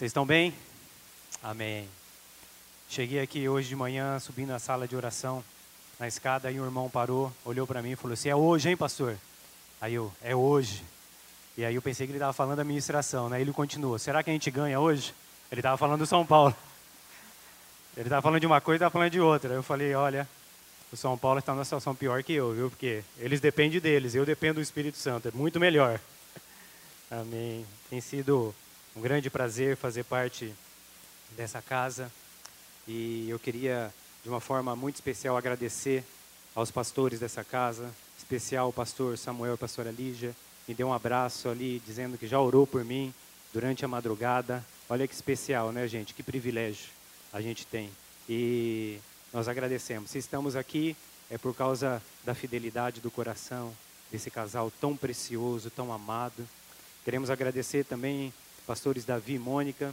Vocês estão bem? Amém. Cheguei aqui hoje de manhã, subindo na sala de oração, na escada, e o irmão parou, olhou para mim e falou assim: É hoje, hein, pastor? Aí eu, é hoje. E aí eu pensei que ele estava falando da ministração, né? Ele continuou: Será que a gente ganha hoje? Ele estava falando do São Paulo. Ele estava falando de uma coisa e estava falando de outra. Eu falei: Olha, o São Paulo está numa situação pior que eu, viu? Porque eles dependem deles, eu dependo do Espírito Santo. É muito melhor. Amém. Tem sido um grande prazer fazer parte dessa casa. E eu queria, de uma forma muito especial, agradecer aos pastores dessa casa, especial o pastor Samuel e a pastora Lígia. Me deu um abraço ali, dizendo que já orou por mim durante a madrugada. Olha que especial, né, gente? Que privilégio a gente tem. E nós agradecemos. Se estamos aqui, é por causa da fidelidade do coração desse casal tão precioso, tão amado. Queremos agradecer também pastores Davi e Mônica,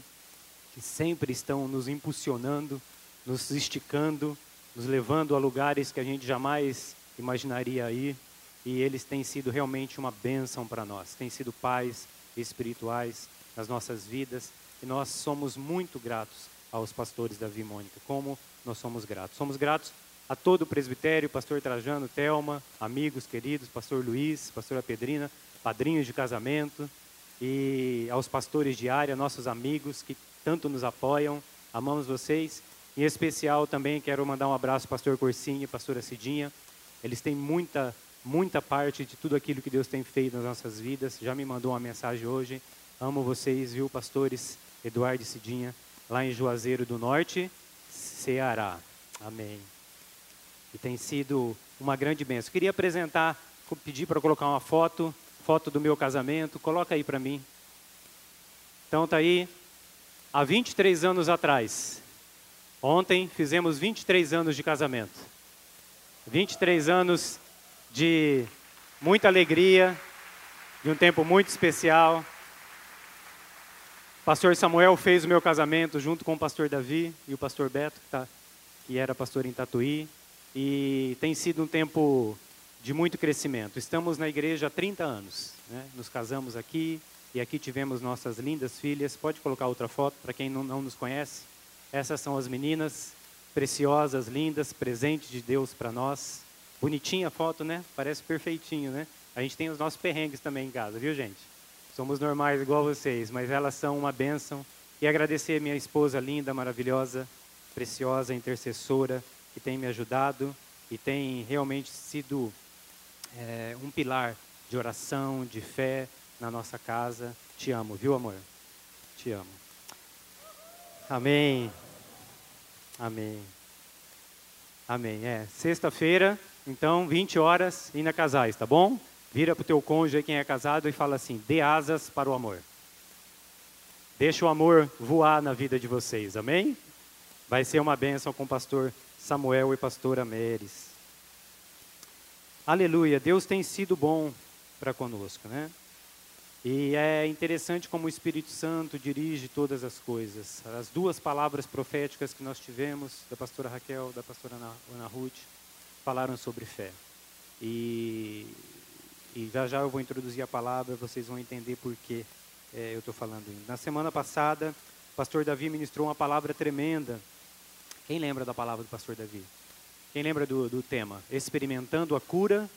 que sempre estão nos impulsionando, nos esticando, nos levando a lugares que a gente jamais imaginaria ir. E eles têm sido realmente uma bênção para nós, têm sido pais espirituais nas nossas vidas. E nós somos muito gratos aos pastores Davi e Mônica, como nós somos gratos. Somos gratos a todo o presbitério, pastor Trajano, Telma, amigos queridos, pastor Luiz, pastora Pedrina, padrinhos de casamento, e aos pastores de área, nossos amigos que tanto nos apoiam. Amamos vocês. Em especial também quero mandar um abraço ao pastor Corsinho e pastora Cidinha. Eles têm muita, muita parte de tudo aquilo que Deus tem feito nas nossas vidas. Já me mandou uma mensagem hoje. Amo vocês, viu, pastores Eduardo e Cidinha, lá em Juazeiro do Norte, Ceará. Amém. E tem sido uma grande bênção. Queria apresentar, pedir para colocar uma foto foto do meu casamento, coloca aí para mim. Então tá aí, há 23 anos atrás. Ontem fizemos 23 anos de casamento. 23 anos de muita alegria, de um tempo muito especial. O pastor Samuel fez o meu casamento junto com o pastor Davi e o pastor Beto, que, tá, que era pastor em Tatuí. E tem sido um tempo de muito crescimento. Estamos na igreja há 30 anos, né? nos casamos aqui e aqui tivemos nossas lindas filhas. Pode colocar outra foto para quem não, não nos conhece. Essas são as meninas preciosas, lindas, presente de Deus para nós. Bonitinha a foto, né? Parece perfeitinho, né? A gente tem os nossos perrengues também em casa, viu, gente? Somos normais igual vocês, mas elas são uma bênção. E agradecer minha esposa linda, maravilhosa, preciosa, intercessora, que tem me ajudado e tem realmente sido é, um pilar de oração, de fé na nossa casa. Te amo, viu, amor? Te amo. Amém. Amém. Amém. É, sexta-feira, então, 20 horas, ainda casais, tá bom? Vira para o teu cônjuge, quem é casado, e fala assim: dê asas para o amor. Deixa o amor voar na vida de vocês, amém? Vai ser uma bênção com o pastor Samuel e pastora Meres. Aleluia, Deus tem sido bom para conosco, né? E é interessante como o Espírito Santo dirige todas as coisas. As duas palavras proféticas que nós tivemos, da pastora Raquel, da pastora Ana, Ruth, falaram sobre fé. E, e já já eu vou introduzir a palavra, vocês vão entender por que é, eu estou falando. Na semana passada, o pastor Davi ministrou uma palavra tremenda. Quem lembra da palavra do pastor Davi? Quem lembra do, do tema? Experimentando a cura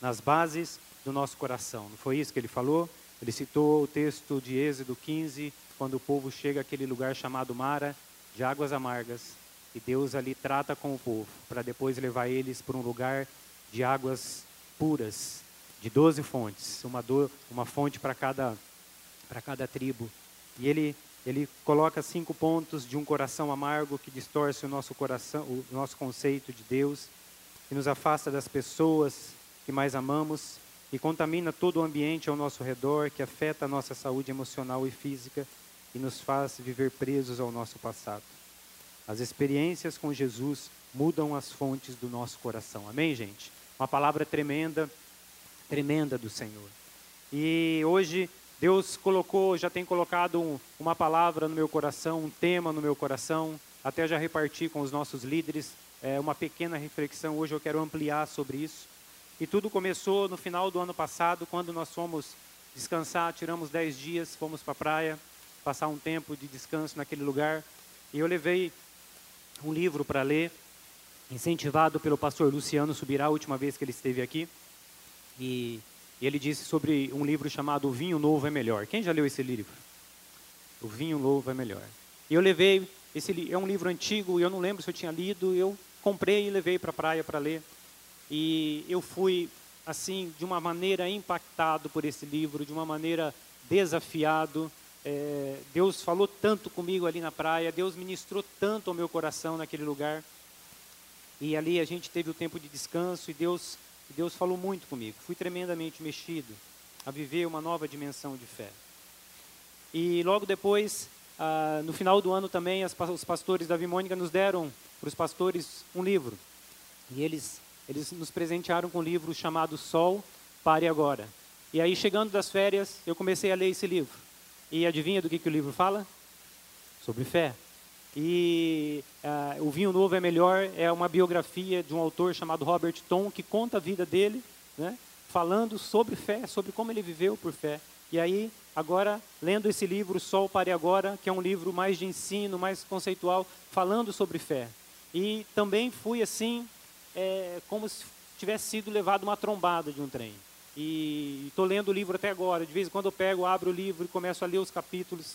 nas bases do nosso coração. Não foi isso que ele falou? Ele citou o texto de Êxodo 15, quando o povo chega àquele lugar chamado Mara, de águas amargas, e Deus ali trata com o povo, para depois levar eles para um lugar de águas puras, de doze fontes, uma, do, uma fonte para cada, cada tribo. E ele ele coloca cinco pontos de um coração amargo que distorce o nosso coração, o nosso conceito de Deus, que nos afasta das pessoas que mais amamos e contamina todo o ambiente ao nosso redor, que afeta a nossa saúde emocional e física e nos faz viver presos ao nosso passado. As experiências com Jesus mudam as fontes do nosso coração. Amém, gente? Uma palavra tremenda, tremenda do Senhor. E hoje Deus colocou, já tem colocado um, uma palavra no meu coração, um tema no meu coração. Até já reparti com os nossos líderes é, uma pequena reflexão. Hoje eu quero ampliar sobre isso. E tudo começou no final do ano passado, quando nós fomos descansar, tiramos dez dias, fomos para a praia. passar um tempo de descanso naquele lugar. E eu levei um livro para ler, incentivado pelo pastor Luciano Subirá, a última vez que ele esteve aqui. E ele disse sobre um livro chamado O Vinho Novo é Melhor. Quem já leu esse livro? O Vinho Novo é Melhor. E eu levei, esse é um livro antigo, e eu não lembro se eu tinha lido, eu comprei e levei para a praia para ler. E eu fui, assim, de uma maneira impactado por esse livro, de uma maneira desafiado. É, Deus falou tanto comigo ali na praia, Deus ministrou tanto ao meu coração naquele lugar. E ali a gente teve o tempo de descanso e Deus, Deus falou muito comigo. Fui tremendamente mexido a viver uma nova dimensão de fé. E logo depois, ah, no final do ano também, as, os pastores da Vimônica nos deram para os pastores um livro. E eles, eles nos presentearam com um livro chamado Sol, Pare Agora. E aí, chegando das férias, eu comecei a ler esse livro. E adivinha do que, que o livro fala? Sobre fé. E uh, O Vinho Novo é Melhor é uma biografia de um autor chamado Robert Tom, que conta a vida dele, né, falando sobre fé, sobre como ele viveu por fé. E aí, agora, lendo esse livro, Sol Pare Agora, que é um livro mais de ensino, mais conceitual, falando sobre fé. E também fui assim, é, como se tivesse sido levado uma trombada de um trem. E estou lendo o livro até agora. De vez em quando eu pego, abro o livro e começo a ler os capítulos.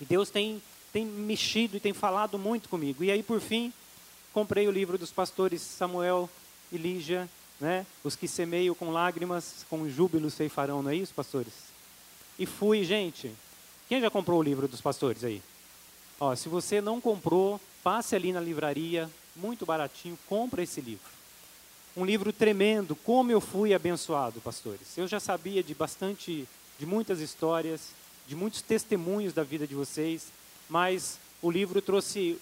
E Deus tem, tem mexido e tem falado muito comigo. E aí, por fim, comprei o livro dos pastores Samuel e Lígia, né? Os que semeiam com lágrimas, com júbilo ceifarão, não é isso, pastores? E fui, gente. Quem já comprou o livro dos pastores aí? Ó, se você não comprou, passe ali na livraria, muito baratinho, compra esse livro um livro tremendo, como eu fui abençoado, pastores. Eu já sabia de bastante, de muitas histórias, de muitos testemunhos da vida de vocês, mas o livro trouxe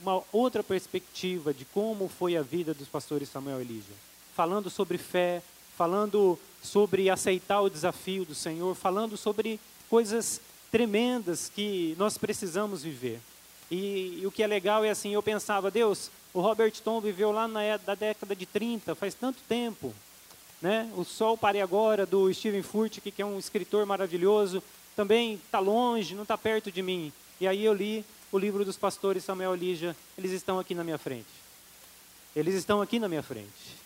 uma outra perspectiva de como foi a vida dos pastores Samuel e Lígia. Falando sobre fé, falando sobre aceitar o desafio do Senhor, falando sobre coisas tremendas que nós precisamos viver. E, e, o que é legal é assim, eu pensava, Deus, o Robert Tom viveu lá na é, da década de 30, faz tanto tempo. Né? O Sol Pare Agora, do Steven Furtick, que é um escritor maravilhoso, também está longe, não está perto de mim. E aí eu li o livro dos pastores Samuel e Lígia, eles estão aqui na minha frente. Eles estão aqui na minha frente.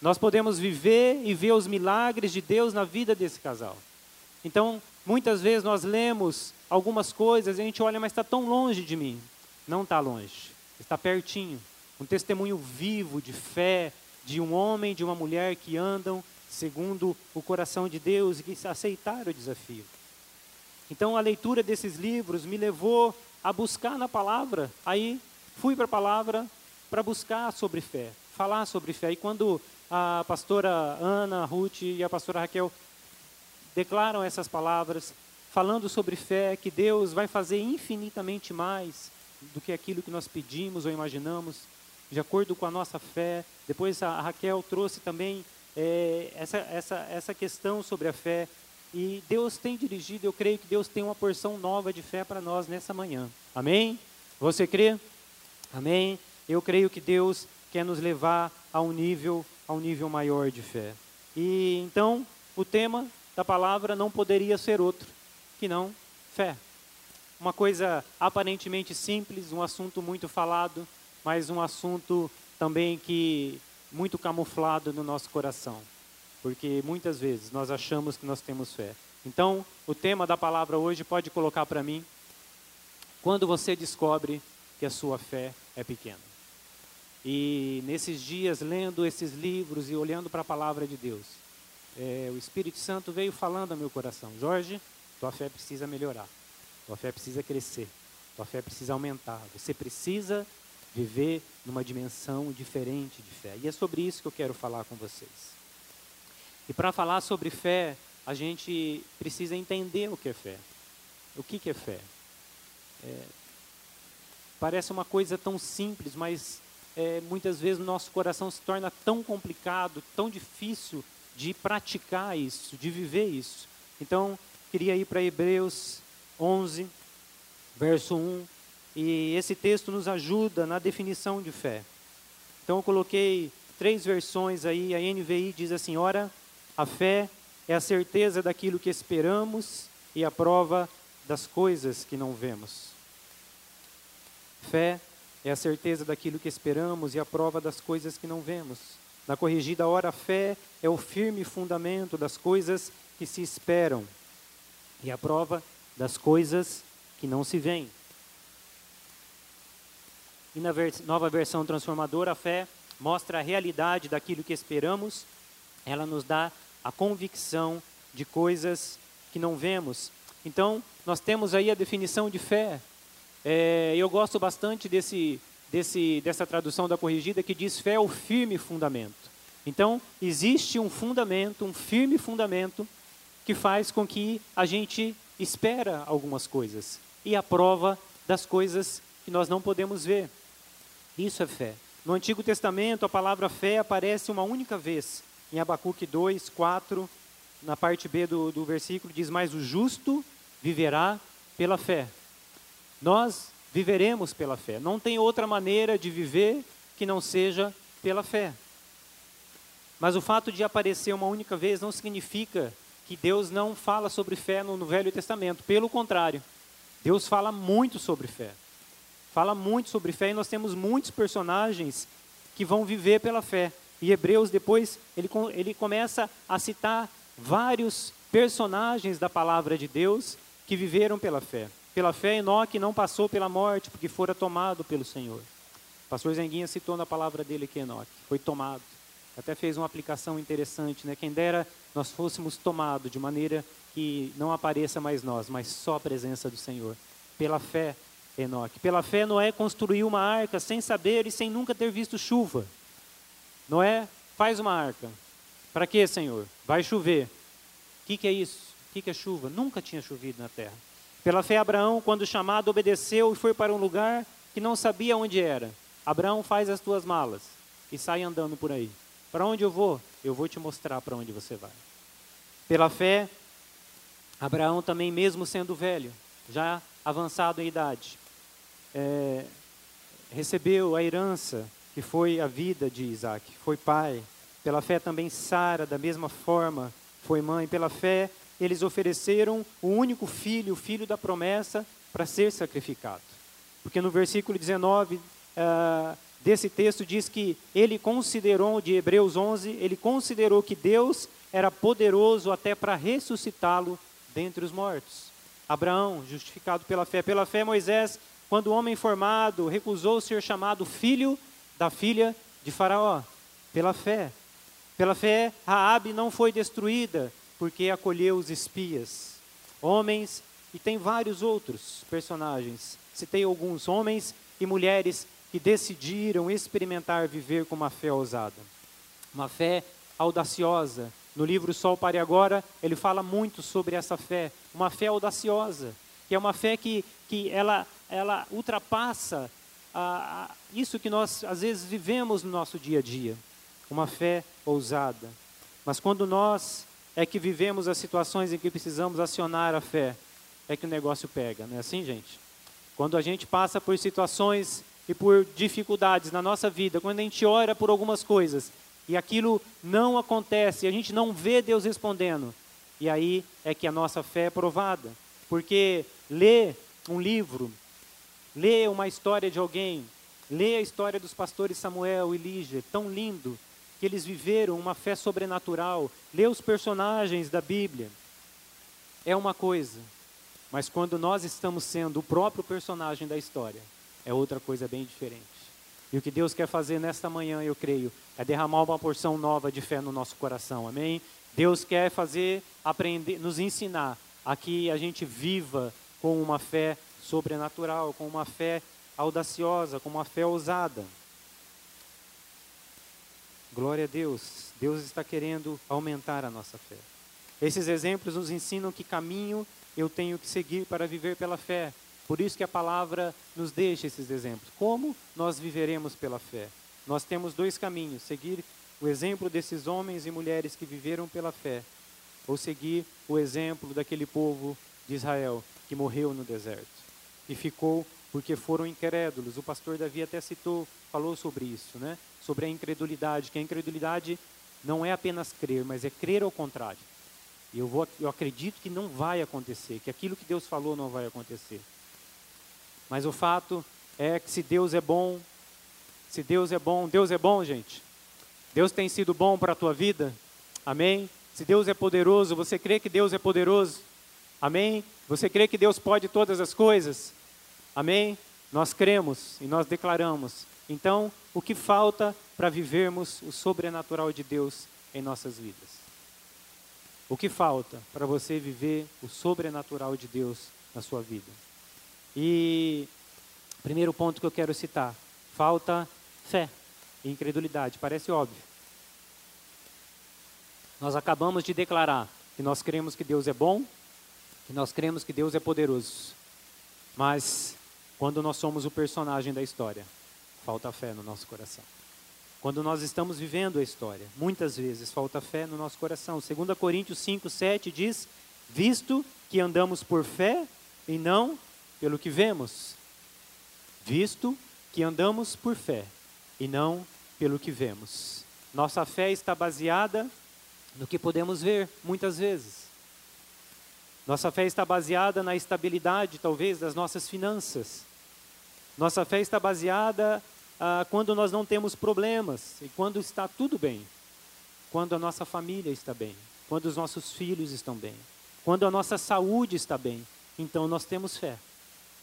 Nós podemos viver e ver os milagres de Deus na vida desse casal. Então, muitas vezes nós lemos algumas coisas e a gente olha, mas está tão longe de mim. Não está longe, está pertinho um testemunho vivo de fé de um homem, de uma mulher que andam segundo o coração de Deus e que aceitaram o desafio. Então a leitura desses livros me levou a buscar na palavra. Aí fui para a palavra para buscar sobre fé, falar sobre fé. E quando a pastora Ana, a Ruth e a pastora Raquel declaram essas palavras, falando sobre fé, que Deus vai fazer infinitamente mais do que aquilo que nós pedimos ou imaginamos, de acordo com a nossa fé. Depois a Raquel trouxe também é, essa, essa, essa questão sobre a fé. E Deus tem dirigido, eu creio que Deus tem uma porção nova de fé para nós nessa manhã. Amém? Você crê? Amém? Eu creio que Deus quer nos levar a um nível, a um nível maior de fé. E então, o tema da palavra não poderia ser outro que não fé. Uma coisa aparentemente simples, um assunto muito falado, mas um assunto também que muito camuflado no nosso coração, porque muitas vezes nós achamos que nós temos fé. Então, o tema da palavra hoje pode colocar para mim quando você descobre que a sua fé é pequena. E nesses dias, lendo esses livros e olhando para a palavra de Deus, é, o Espírito Santo veio falando ao meu coração: Jorge, tua fé precisa melhorar, tua fé precisa crescer, tua fé precisa aumentar. Você precisa viver numa dimensão diferente de fé. E é sobre isso que eu quero falar com vocês. E para falar sobre fé, a gente precisa entender o que é fé. O que, que é fé? É, parece uma coisa tão simples, mas é, muitas vezes o nosso coração se torna tão complicado, tão difícil de praticar isso, de viver isso. Então, queria ir para Hebreus 11, verso 1 e esse texto nos ajuda na definição de fé. Então eu coloquei três versões aí, a NVI diz assim: ora, a fé é a certeza daquilo que esperamos e a prova das coisas que não vemos. Fé é a certeza daquilo que esperamos e a prova das coisas que não vemos. Na corrigida hora, a fé é o firme fundamento das coisas que se esperam e a prova das coisas que não se veem. E na nova versão transformadora, a fé mostra a realidade daquilo que esperamos, ela nos dá a convicção de coisas que não vemos. Então, nós temos aí a definição de fé. É, eu gosto bastante desse, desse, dessa tradução da corrigida que diz fé é o firme fundamento. Então, existe um fundamento, um firme fundamento, que faz com que a gente espera algumas coisas e a prova das coisas que nós não podemos ver. Isso é fé. No Antigo Testamento, a palavra fé aparece uma única vez. Em Abacuque 2, 4, na parte B do, do versículo, diz: Mas o justo viverá pela fé. Nós viveremos pela fé. Não tem outra maneira de viver que não seja pela fé. Mas o fato de aparecer uma única vez não significa que Deus não fala sobre fé no, no Velho Testamento. Pelo contrário, Deus fala muito sobre fé fala muito sobre fé e nós temos muitos personagens que vão viver pela fé. E Hebreus depois ele, ele começa a citar vários personagens da palavra de Deus que viveram pela fé. Pela fé, Enoque não passou pela morte porque fora tomado pelo Senhor. O pastor Zenguinha citou na palavra dele que Enoque foi tomado. Até fez uma aplicação interessante, né? Quem dera nós fôssemos tomados de maneira que não apareça mais nós, mas só a presença do Senhor. Pela fé, Enoque. Pela fé, Noé construiu uma arca sem saber e sem nunca ter visto chuva. Noé faz uma arca. Para quê, Senhor? Vai chover. O que, que é isso? O que, que é chuva? Nunca tinha chovido na terra. Pela fé, Abraão, quando chamado, obedeceu e foi para um lugar que não sabia onde era. Abraão faz as tuas malas e sai andando por aí. Para onde eu vou? Eu vou te mostrar para onde você vai. Pela fé, Abraão também, mesmo sendo velho, já avançado em idade, é, recebeu a herança que foi a vida de Isaac, foi pai. Pela fé também Sara, da mesma forma, foi mãe. Pela fé, eles ofereceram o único filho, o filho da promessa, para ser sacrificado. Porque no versículo 19 uh, é, desse texto diz que ele considerou, de Hebreus 11, ele considerou que Deus era poderoso até para ressuscitá-lo dentre os mortos. Abraão, justificado pela fé. Pela fé, Moisés quando o homem formado recusou ser chamado filho da filha de Faraó, pela fé. Pela fé, Raabe não foi destruída, porque acolheu os espias. Homens, e tem vários outros personagens. Citei alguns homens e mulheres que decidiram experimentar viver com uma fé ousada. Uma fé audaciosa. No livro Sol Pare Agora, ele fala muito sobre essa fé. Uma fé audaciosa, que é uma fé que, que ela ela ultrapassa isso que nós às vezes vivemos no nosso dia a dia, uma fé ousada. Mas quando nós é que vivemos as situações em que precisamos acionar a fé, é que o negócio pega, não é assim, gente? Quando a gente passa por situações e por dificuldades na nossa vida, quando a gente ora por algumas coisas e aquilo não acontece, a gente não vê Deus respondendo, e aí é que a nossa fé é provada. Porque ler um livro Lê uma história de alguém, lê a história dos pastores Samuel e Lígia, tão lindo, que eles viveram uma fé sobrenatural. Lê os personagens da Bíblia. É uma coisa, mas quando nós estamos sendo o próprio personagem da história, é outra coisa bem diferente. E o que Deus quer fazer nesta manhã, eu creio, é derramar uma porção nova de fé no nosso coração. Amém? Deus quer fazer, aprender, nos ensinar a que a gente viva com uma fé sobrenatural, com uma fé audaciosa, com uma fé ousada. Glória a Deus, Deus está querendo aumentar a nossa fé. Esses exemplos nos ensinam que caminho eu tenho que seguir para viver pela fé. Por isso que a palavra nos deixa esses exemplos. Como nós viveremos pela fé? Nós temos dois caminhos: seguir o exemplo desses homens e mulheres que viveram pela fé, ou seguir o exemplo daquele povo de Israel que morreu no deserto e ficou porque foram incrédulos. O pastor Davi até citou, falou sobre isso, né? Sobre a incredulidade, que a incredulidade não é apenas crer, mas é crer ao contrário. Eu, vou, eu acredito que não vai acontecer, que aquilo que Deus falou não vai acontecer. Mas o fato é que se Deus é bom, se Deus é bom, Deus é bom, gente. Deus tem sido bom para a tua vida. Amém? Se Deus é poderoso, você crê que Deus é poderoso? Amém? Você crê que Deus pode todas as coisas? Amém? Nós cremos e nós declaramos. Então, o que falta para vivermos o sobrenatural de Deus em nossas vidas? O que falta para você viver o sobrenatural de Deus na sua vida? E primeiro ponto que eu quero citar, falta fé e incredulidade, parece óbvio. Nós acabamos de declarar que nós cremos que Deus é bom, que nós cremos que Deus é poderoso. Mas quando nós somos o personagem da história, falta fé no nosso coração. Quando nós estamos vivendo a história, muitas vezes falta fé no nosso coração. 2 Coríntios 5, 7 diz: Visto que andamos por fé e não pelo que vemos. Visto que andamos por fé e não pelo que vemos. Nossa fé está baseada no que podemos ver, muitas vezes. Nossa fé está baseada na estabilidade, talvez, das nossas finanças. Nossa fé está baseada ah, quando nós não temos problemas e quando está tudo bem. Quando a nossa família está bem, quando os nossos filhos estão bem, quando a nossa saúde está bem. Então nós temos fé.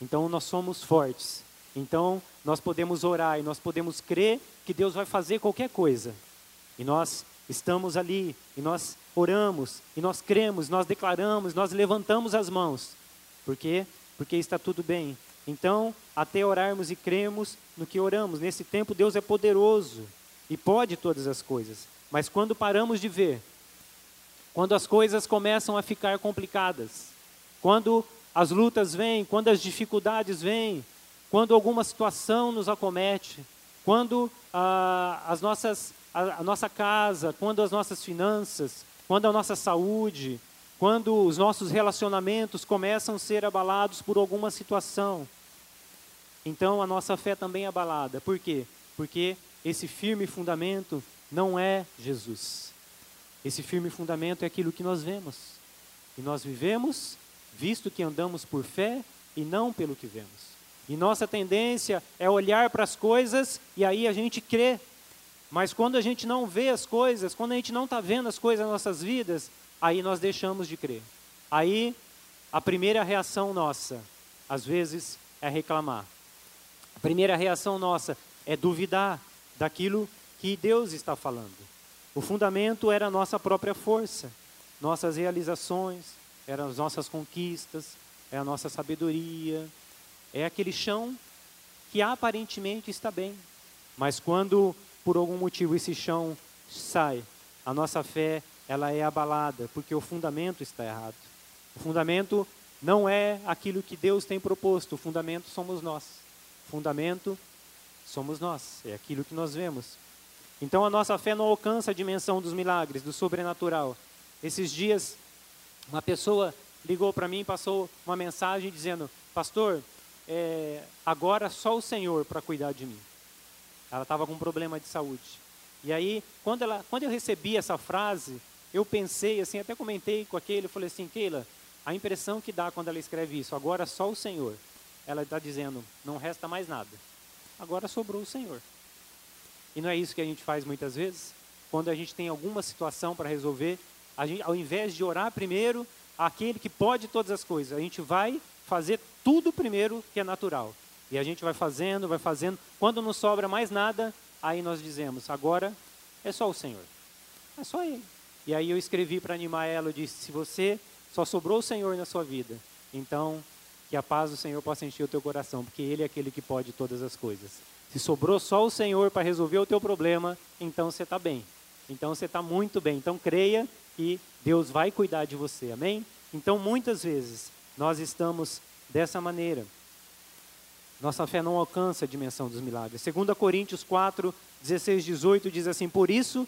Então nós somos fortes. Então nós podemos orar e nós podemos crer que Deus vai fazer qualquer coisa. E nós estamos ali, e nós oramos, e nós cremos, nós declaramos, nós levantamos as mãos. Por quê? Porque está tudo bem. Então, até orarmos e cremos no que oramos. Nesse tempo, Deus é poderoso e pode todas as coisas. Mas quando paramos de ver, quando as coisas começam a ficar complicadas, quando as lutas vêm, quando as dificuldades vêm, quando alguma situação nos acomete, quando ah, as nossas, a, a nossa casa, quando as nossas finanças, quando a nossa saúde, quando os nossos relacionamentos começam a ser abalados por alguma situação, então a nossa fé também é abalada. Por quê? Porque esse firme fundamento não é Jesus. Esse firme fundamento é aquilo que nós vemos. E nós vivemos visto que andamos por fé e não pelo que vemos. E nossa tendência é olhar para as coisas e aí a gente crê. Mas quando a gente não vê as coisas, quando a gente não está vendo as coisas nas nossas vidas, aí nós deixamos de crer. Aí a primeira reação nossa, às vezes, é reclamar. A primeira reação nossa é duvidar daquilo que Deus está falando. O fundamento era a nossa própria força, nossas realizações, eram as nossas conquistas, é a nossa sabedoria, é aquele chão que aparentemente está bem, mas quando por algum motivo esse chão sai, a nossa fé ela é abalada, porque o fundamento está errado. O fundamento não é aquilo que Deus tem proposto, o fundamento somos nós fundamento somos nós, é aquilo que nós vemos. Então a nossa fé não alcança a dimensão dos milagres, do sobrenatural. Esses dias, uma pessoa ligou para mim e passou uma mensagem dizendo: Pastor, é, agora só o Senhor para cuidar de mim. Ela estava com um problema de saúde. E aí, quando, ela, quando eu recebi essa frase, eu pensei assim, até comentei com aquele, falei assim, Keila, a impressão que dá quando ela escreve isso, agora só o Senhor ela está dizendo: não resta mais nada. Agora sobrou o Senhor. E não é isso que a gente faz muitas vezes? Quando a gente tem alguma situação para resolver, gente, ao invés de orar primeiro, aquele que pode todas as coisas, a gente vai fazer tudo primeiro que é natural. E a gente vai fazendo, vai fazendo. Quando não sobra mais nada, aí nós dizemos: agora é só o Senhor. É só Ele. E aí eu escrevi para animar ela, eu disse: se você só sobrou o Senhor na sua vida, então que a paz do Senhor possa encher o teu coração, porque Ele é aquele que pode todas as coisas. Se sobrou só o Senhor para resolver o teu problema, então você está bem. Então você está muito bem. Então creia que Deus vai cuidar de você. Amém? Então muitas vezes nós estamos dessa maneira. Nossa fé não alcança a dimensão dos milagres. 2 Coríntios 4, 16, 18 diz assim: Por isso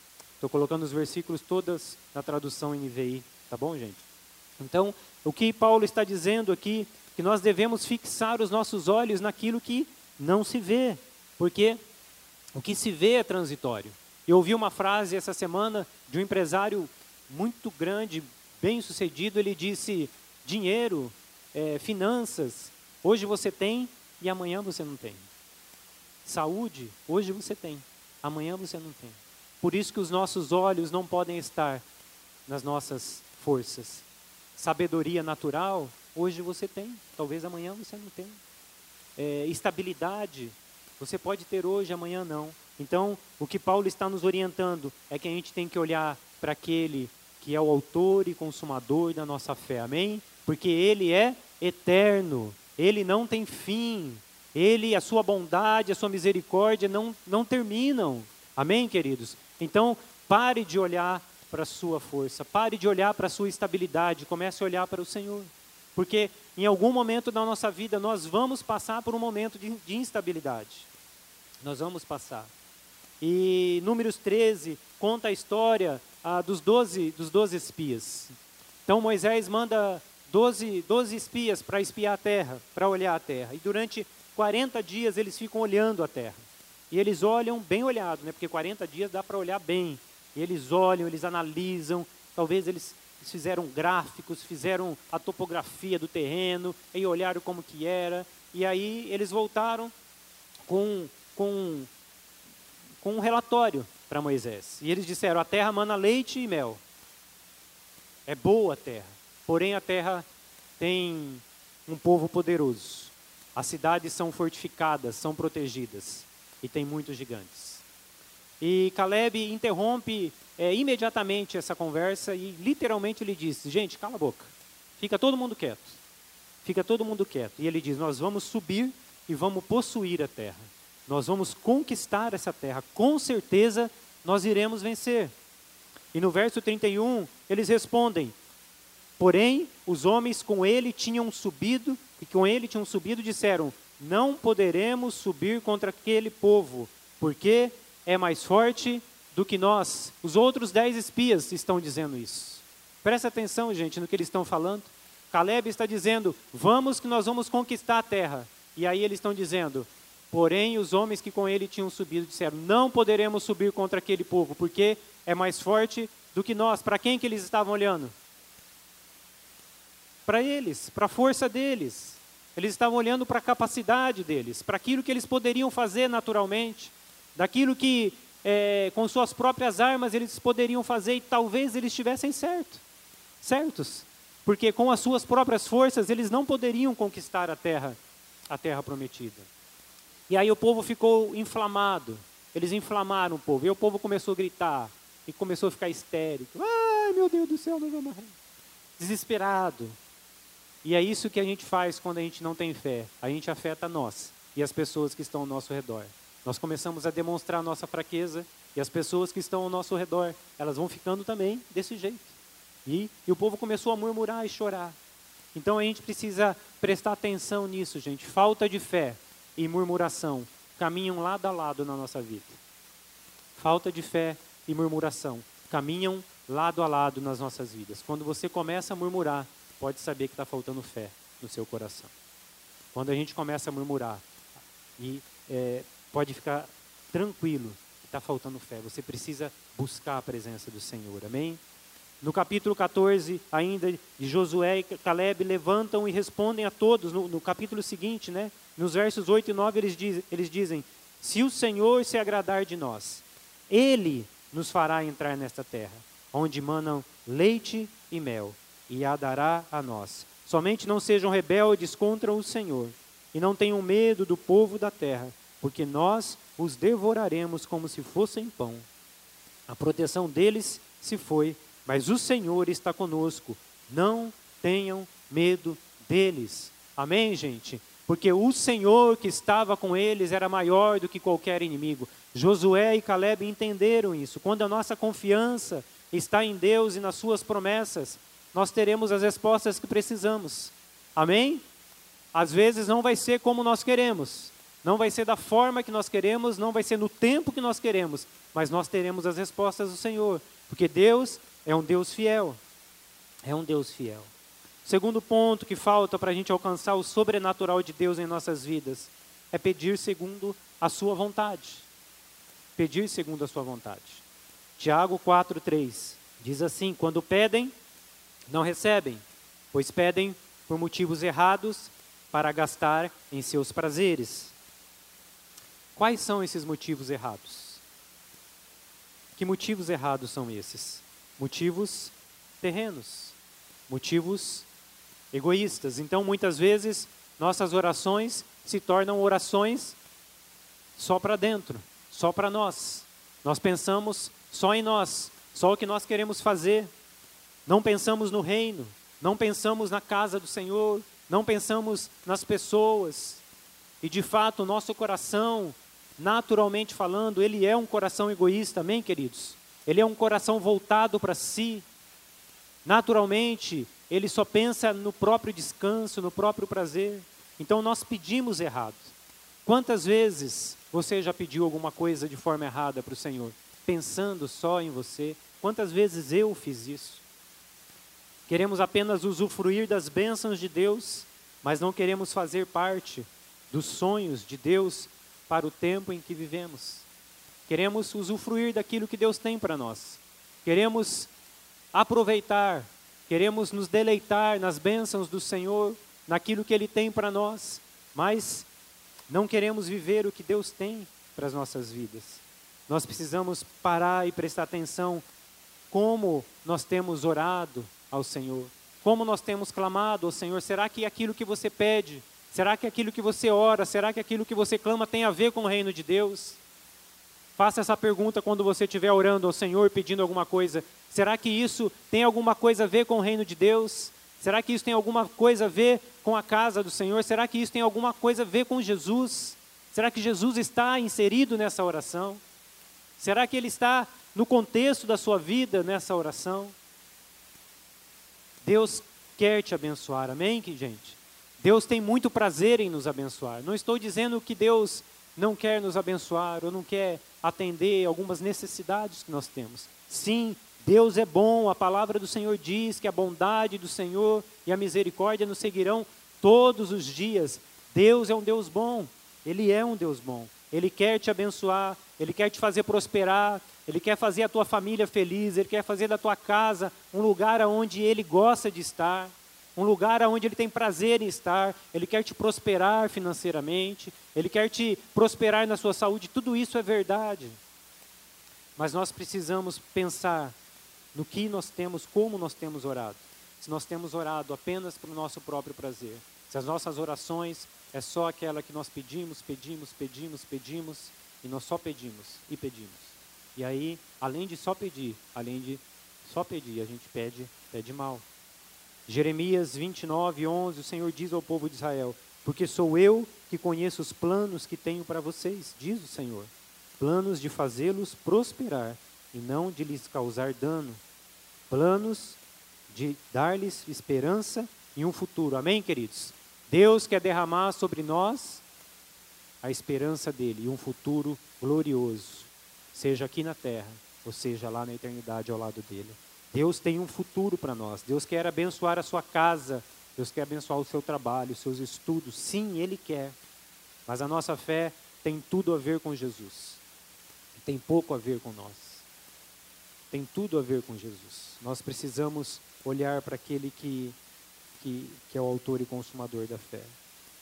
Estou colocando os versículos todas na tradução NVI, tá bom, gente? Então, o que Paulo está dizendo aqui, que nós devemos fixar os nossos olhos naquilo que não se vê, porque o que se vê é transitório. Eu ouvi uma frase essa semana de um empresário muito grande, bem sucedido, ele disse: dinheiro, é, finanças, hoje você tem e amanhã você não tem. Saúde, hoje você tem, amanhã você não tem. Por isso que os nossos olhos não podem estar nas nossas forças. Sabedoria natural, hoje você tem, talvez amanhã você não tenha. É, estabilidade, você pode ter hoje, amanhã não. Então, o que Paulo está nos orientando é que a gente tem que olhar para aquele que é o autor e consumador da nossa fé, amém? Porque ele é eterno, ele não tem fim, ele, a sua bondade, a sua misericórdia não, não terminam, amém, queridos? Então, pare de olhar para a sua força, pare de olhar para a sua estabilidade, comece a olhar para o Senhor. Porque em algum momento da nossa vida nós vamos passar por um momento de, de instabilidade. Nós vamos passar. E Números 13 conta a história ah, dos, 12, dos 12 espias. Então Moisés manda 12, 12 espias para espiar a terra, para olhar a terra. E durante 40 dias eles ficam olhando a terra. E eles olham bem olhado, né? porque 40 dias dá para olhar bem. E eles olham, eles analisam, talvez eles fizeram gráficos, fizeram a topografia do terreno, e olharam como que era. E aí eles voltaram com, com com um relatório para Moisés. E eles disseram: A terra mana leite e mel. É boa a terra. Porém, a terra tem um povo poderoso. As cidades são fortificadas, são protegidas. E tem muitos gigantes. E Caleb interrompe é, imediatamente essa conversa e literalmente lhe diz: Gente, cala a boca. Fica todo mundo quieto. Fica todo mundo quieto. E ele diz: Nós vamos subir e vamos possuir a terra. Nós vamos conquistar essa terra, com certeza nós iremos vencer. E no verso 31, eles respondem: Porém, os homens com ele tinham subido, e com ele tinham subido, disseram: Não poderemos subir contra aquele povo, porque é mais forte do que nós. Os outros dez espias estão dizendo isso. Presta atenção, gente, no que eles estão falando. Caleb está dizendo: Vamos que nós vamos conquistar a terra. E aí eles estão dizendo: Porém, os homens que com ele tinham subido disseram: Não poderemos subir contra aquele povo, porque é mais forte do que nós. Para quem que eles estavam olhando? Para eles, para a força deles. Eles estavam olhando para a capacidade deles, para aquilo que eles poderiam fazer naturalmente, daquilo que é, com suas próprias armas eles poderiam fazer e talvez eles estivessem certo, certos, porque com as suas próprias forças eles não poderiam conquistar a terra, a terra prometida. E aí o povo ficou inflamado. Eles inflamaram o povo. E o povo começou a gritar. E começou a ficar histérico. Ai, meu Deus do céu, nós vamos morrer. Desesperado. E é isso que a gente faz quando a gente não tem fé. A gente afeta nós e as pessoas que estão ao nosso redor. Nós começamos a demonstrar nossa fraqueza e as pessoas que estão ao nosso redor, elas vão ficando também desse jeito. E, e o povo começou a murmurar e chorar. Então a gente precisa prestar atenção nisso, gente. Falta de fé e murmuração caminham lado a lado na nossa vida. Falta de fé e murmuração caminham lado a lado nas nossas vidas. Quando você começa a murmurar, pode saber que está faltando fé no seu coração. Quando a gente começa a murmurar, e é, pode ficar tranquilo que está faltando fé. Você precisa buscar a presença do Senhor. Amém? No capítulo 14, ainda, de Josué e Caleb levantam e respondem a todos. No, no capítulo seguinte, né, nos versos 8 e 9, eles, diz, eles dizem: Se o Senhor se agradar de nós, Ele nos fará entrar nesta terra, onde manam leite e mel, e a dará a nós. Somente não sejam rebeldes contra o Senhor, e não tenham medo do povo da terra, porque nós os devoraremos como se fossem pão. A proteção deles se foi mas o Senhor está conosco. Não tenham medo deles. Amém, gente? Porque o Senhor que estava com eles era maior do que qualquer inimigo. Josué e Caleb entenderam isso. Quando a nossa confiança está em Deus e nas suas promessas, nós teremos as respostas que precisamos. Amém? Às vezes não vai ser como nós queremos, não vai ser da forma que nós queremos, não vai ser no tempo que nós queremos, mas nós teremos as respostas do Senhor, porque Deus é um Deus fiel. É um Deus fiel. Segundo ponto que falta para a gente alcançar o sobrenatural de Deus em nossas vidas é pedir segundo a sua vontade. Pedir segundo a sua vontade. Tiago 4:3 diz assim: Quando pedem, não recebem, pois pedem por motivos errados para gastar em seus prazeres. Quais são esses motivos errados? Que motivos errados são esses? Motivos terrenos, motivos egoístas. Então, muitas vezes, nossas orações se tornam orações só para dentro, só para nós. Nós pensamos só em nós, só o que nós queremos fazer. Não pensamos no reino, não pensamos na casa do Senhor, não pensamos nas pessoas. E de fato, o nosso coração, naturalmente falando, ele é um coração egoísta, amém, queridos? Ele é um coração voltado para si. Naturalmente, ele só pensa no próprio descanso, no próprio prazer. Então nós pedimos errado. Quantas vezes você já pediu alguma coisa de forma errada para o Senhor, pensando só em você? Quantas vezes eu fiz isso? Queremos apenas usufruir das bênçãos de Deus, mas não queremos fazer parte dos sonhos de Deus para o tempo em que vivemos. Queremos usufruir daquilo que Deus tem para nós. Queremos aproveitar, queremos nos deleitar nas bênçãos do Senhor, naquilo que Ele tem para nós, mas não queremos viver o que Deus tem para as nossas vidas. Nós precisamos parar e prestar atenção como nós temos orado ao Senhor, como nós temos clamado ao Senhor. Será que aquilo que você pede, será que aquilo que você ora, será que aquilo que você clama tem a ver com o reino de Deus? Faça essa pergunta quando você estiver orando ao Senhor, pedindo alguma coisa. Será que isso tem alguma coisa a ver com o reino de Deus? Será que isso tem alguma coisa a ver com a casa do Senhor? Será que isso tem alguma coisa a ver com Jesus? Será que Jesus está inserido nessa oração? Será que ele está no contexto da sua vida nessa oração? Deus quer te abençoar, amém, gente? Deus tem muito prazer em nos abençoar. Não estou dizendo que Deus não quer nos abençoar ou não quer atender algumas necessidades que nós temos. Sim, Deus é bom, a palavra do Senhor diz que a bondade do Senhor e a misericórdia nos seguirão todos os dias. Deus é um Deus bom, Ele é um Deus bom. Ele quer te abençoar, Ele quer te fazer prosperar, Ele quer fazer a tua família feliz, Ele quer fazer da tua casa um lugar onde Ele gosta de estar, um lugar onde Ele tem prazer em estar, Ele quer te prosperar financeiramente, Ele quer te prosperar na sua saúde, tudo isso é verdade. Mas nós precisamos pensar no que nós temos, como nós temos orado. Se nós temos orado apenas para o nosso próprio prazer, se as nossas orações é só aquela que nós pedimos, pedimos, pedimos, pedimos, e nós só pedimos e pedimos. E aí, além de só pedir, além de só pedir, a gente pede, pede mal. Jeremias 29, 11, o Senhor diz ao povo de Israel: Porque sou eu que conheço os planos que tenho para vocês, diz o Senhor. Planos de fazê-los prosperar e não de lhes causar dano. Planos de dar-lhes esperança e um futuro. Amém, queridos? Deus quer derramar sobre nós a esperança dele e um futuro glorioso, seja aqui na terra, ou seja lá na eternidade ao lado dele. Deus tem um futuro para nós. Deus quer abençoar a sua casa. Deus quer abençoar o seu trabalho, os seus estudos. Sim, Ele quer. Mas a nossa fé tem tudo a ver com Jesus. Tem pouco a ver com nós. Tem tudo a ver com Jesus. Nós precisamos olhar para aquele que, que, que é o autor e consumador da fé.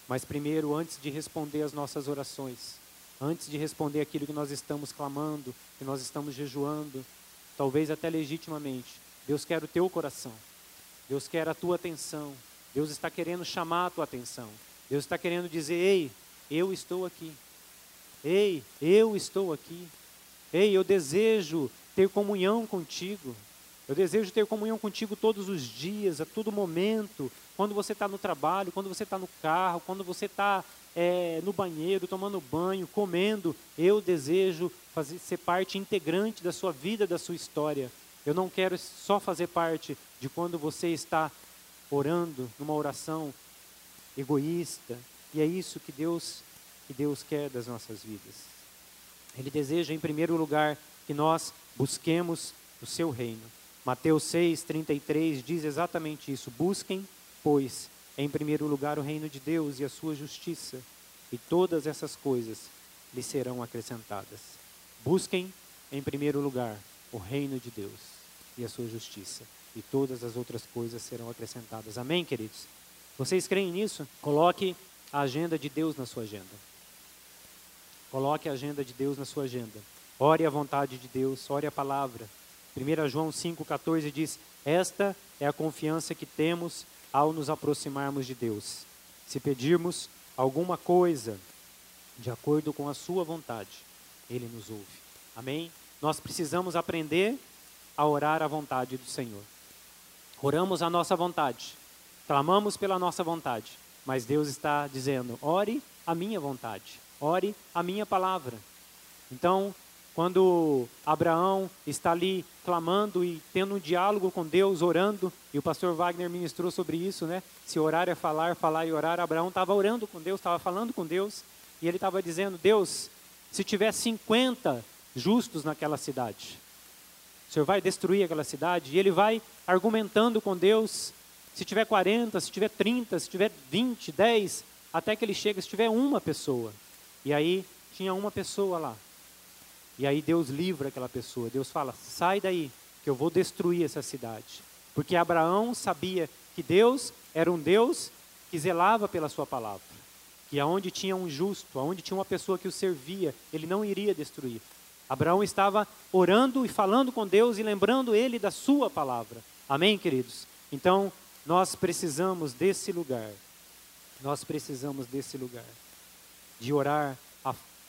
Mas primeiro, antes de responder as nossas orações, antes de responder aquilo que nós estamos clamando, que nós estamos jejuando, talvez até legitimamente. Deus quer o teu coração. Deus quer a tua atenção. Deus está querendo chamar a tua atenção. Deus está querendo dizer: Ei, eu estou aqui. Ei, eu estou aqui. Ei, eu desejo ter comunhão contigo. Eu desejo ter comunhão contigo todos os dias, a todo momento, quando você está no trabalho, quando você está no carro, quando você está é, no banheiro, tomando banho, comendo. Eu desejo fazer, ser parte integrante da sua vida, da sua história. Eu não quero só fazer parte de quando você está orando numa oração egoísta. E é isso que Deus, que Deus quer das nossas vidas. Ele deseja, em primeiro lugar, que nós busquemos o seu reino. Mateus 6, 33 diz exatamente isso. Busquem, pois, em primeiro lugar o reino de Deus e a sua justiça, e todas essas coisas lhe serão acrescentadas. Busquem, em primeiro lugar, o reino de Deus e a sua justiça, e todas as outras coisas serão acrescentadas. Amém, queridos? Vocês creem nisso? Coloque a agenda de Deus na sua agenda. Coloque a agenda de Deus na sua agenda. Ore a vontade de Deus, ore a palavra. 1 João 5,14 diz: Esta é a confiança que temos ao nos aproximarmos de Deus. Se pedirmos alguma coisa de acordo com a Sua vontade, Ele nos ouve. Amém? Nós precisamos aprender a orar a vontade do Senhor. Oramos a nossa vontade, clamamos pela nossa vontade, mas Deus está dizendo: ore a minha vontade, ore a minha palavra. Então, quando Abraão está ali clamando e tendo um diálogo com Deus, orando, e o pastor Wagner ministrou sobre isso, né? Se orar é falar, falar e orar. Abraão estava orando com Deus, estava falando com Deus, e ele estava dizendo: Deus, se tiver 50 justos naquela cidade, o Senhor vai destruir aquela cidade? E ele vai argumentando com Deus: se tiver 40, se tiver 30, se tiver 20, 10, até que ele chega, se tiver uma pessoa. E aí tinha uma pessoa lá. E aí Deus livra aquela pessoa. Deus fala: sai daí, que eu vou destruir essa cidade. Porque Abraão sabia que Deus era um Deus que zelava pela sua palavra. Que aonde tinha um justo, aonde tinha uma pessoa que o servia, ele não iria destruir. Abraão estava orando e falando com Deus e lembrando ele da sua palavra. Amém, queridos? Então, nós precisamos desse lugar. Nós precisamos desse lugar. De orar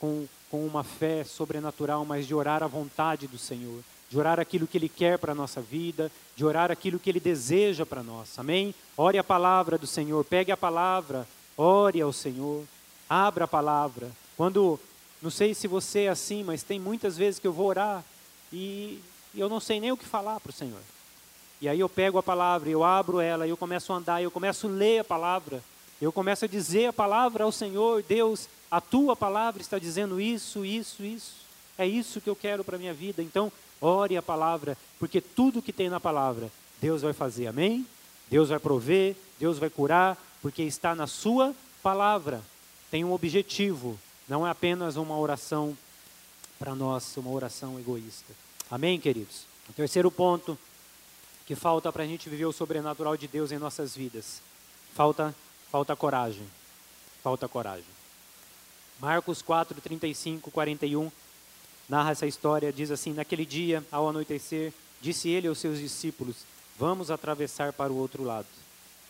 com com uma fé sobrenatural, mas de orar a vontade do Senhor, de orar aquilo que Ele quer para a nossa vida, de orar aquilo que Ele deseja para nós, amém? Ore a palavra do Senhor, pegue a palavra, ore ao Senhor, abra a palavra. Quando, não sei se você é assim, mas tem muitas vezes que eu vou orar e, e eu não sei nem o que falar para o Senhor. E aí eu pego a palavra, eu abro ela, eu começo a andar, eu começo a ler a palavra, eu começo a dizer a palavra ao Senhor, Deus, a tua palavra está dizendo isso, isso, isso. É isso que eu quero para a minha vida. Então, ore a palavra, porque tudo que tem na palavra, Deus vai fazer. Amém? Deus vai prover, Deus vai curar, porque está na sua palavra. Tem um objetivo, não é apenas uma oração para nós, uma oração egoísta. Amém, queridos? O terceiro ponto que falta para a gente viver o sobrenatural de Deus em nossas vidas. Falta, falta coragem. Falta coragem. Marcos 4, 35, 41 narra essa história, diz assim: Naquele dia, ao anoitecer, disse ele aos seus discípulos: Vamos atravessar para o outro lado.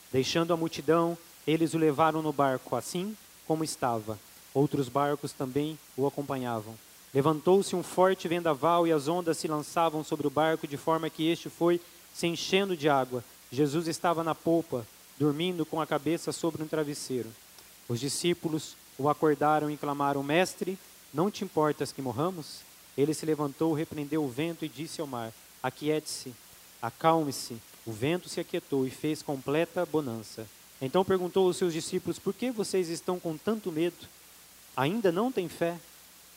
Deixando a multidão, eles o levaram no barco, assim como estava. Outros barcos também o acompanhavam. Levantou-se um forte vendaval e as ondas se lançavam sobre o barco, de forma que este foi se enchendo de água. Jesus estava na polpa, dormindo com a cabeça sobre um travesseiro. Os discípulos o acordaram e clamaram: Mestre, não te importas que morramos? Ele se levantou, repreendeu o vento e disse ao mar: Aquiete-se, acalme-se. O vento se aquietou e fez completa bonança. Então perguntou aos seus discípulos: Por que vocês estão com tanto medo? Ainda não têm fé?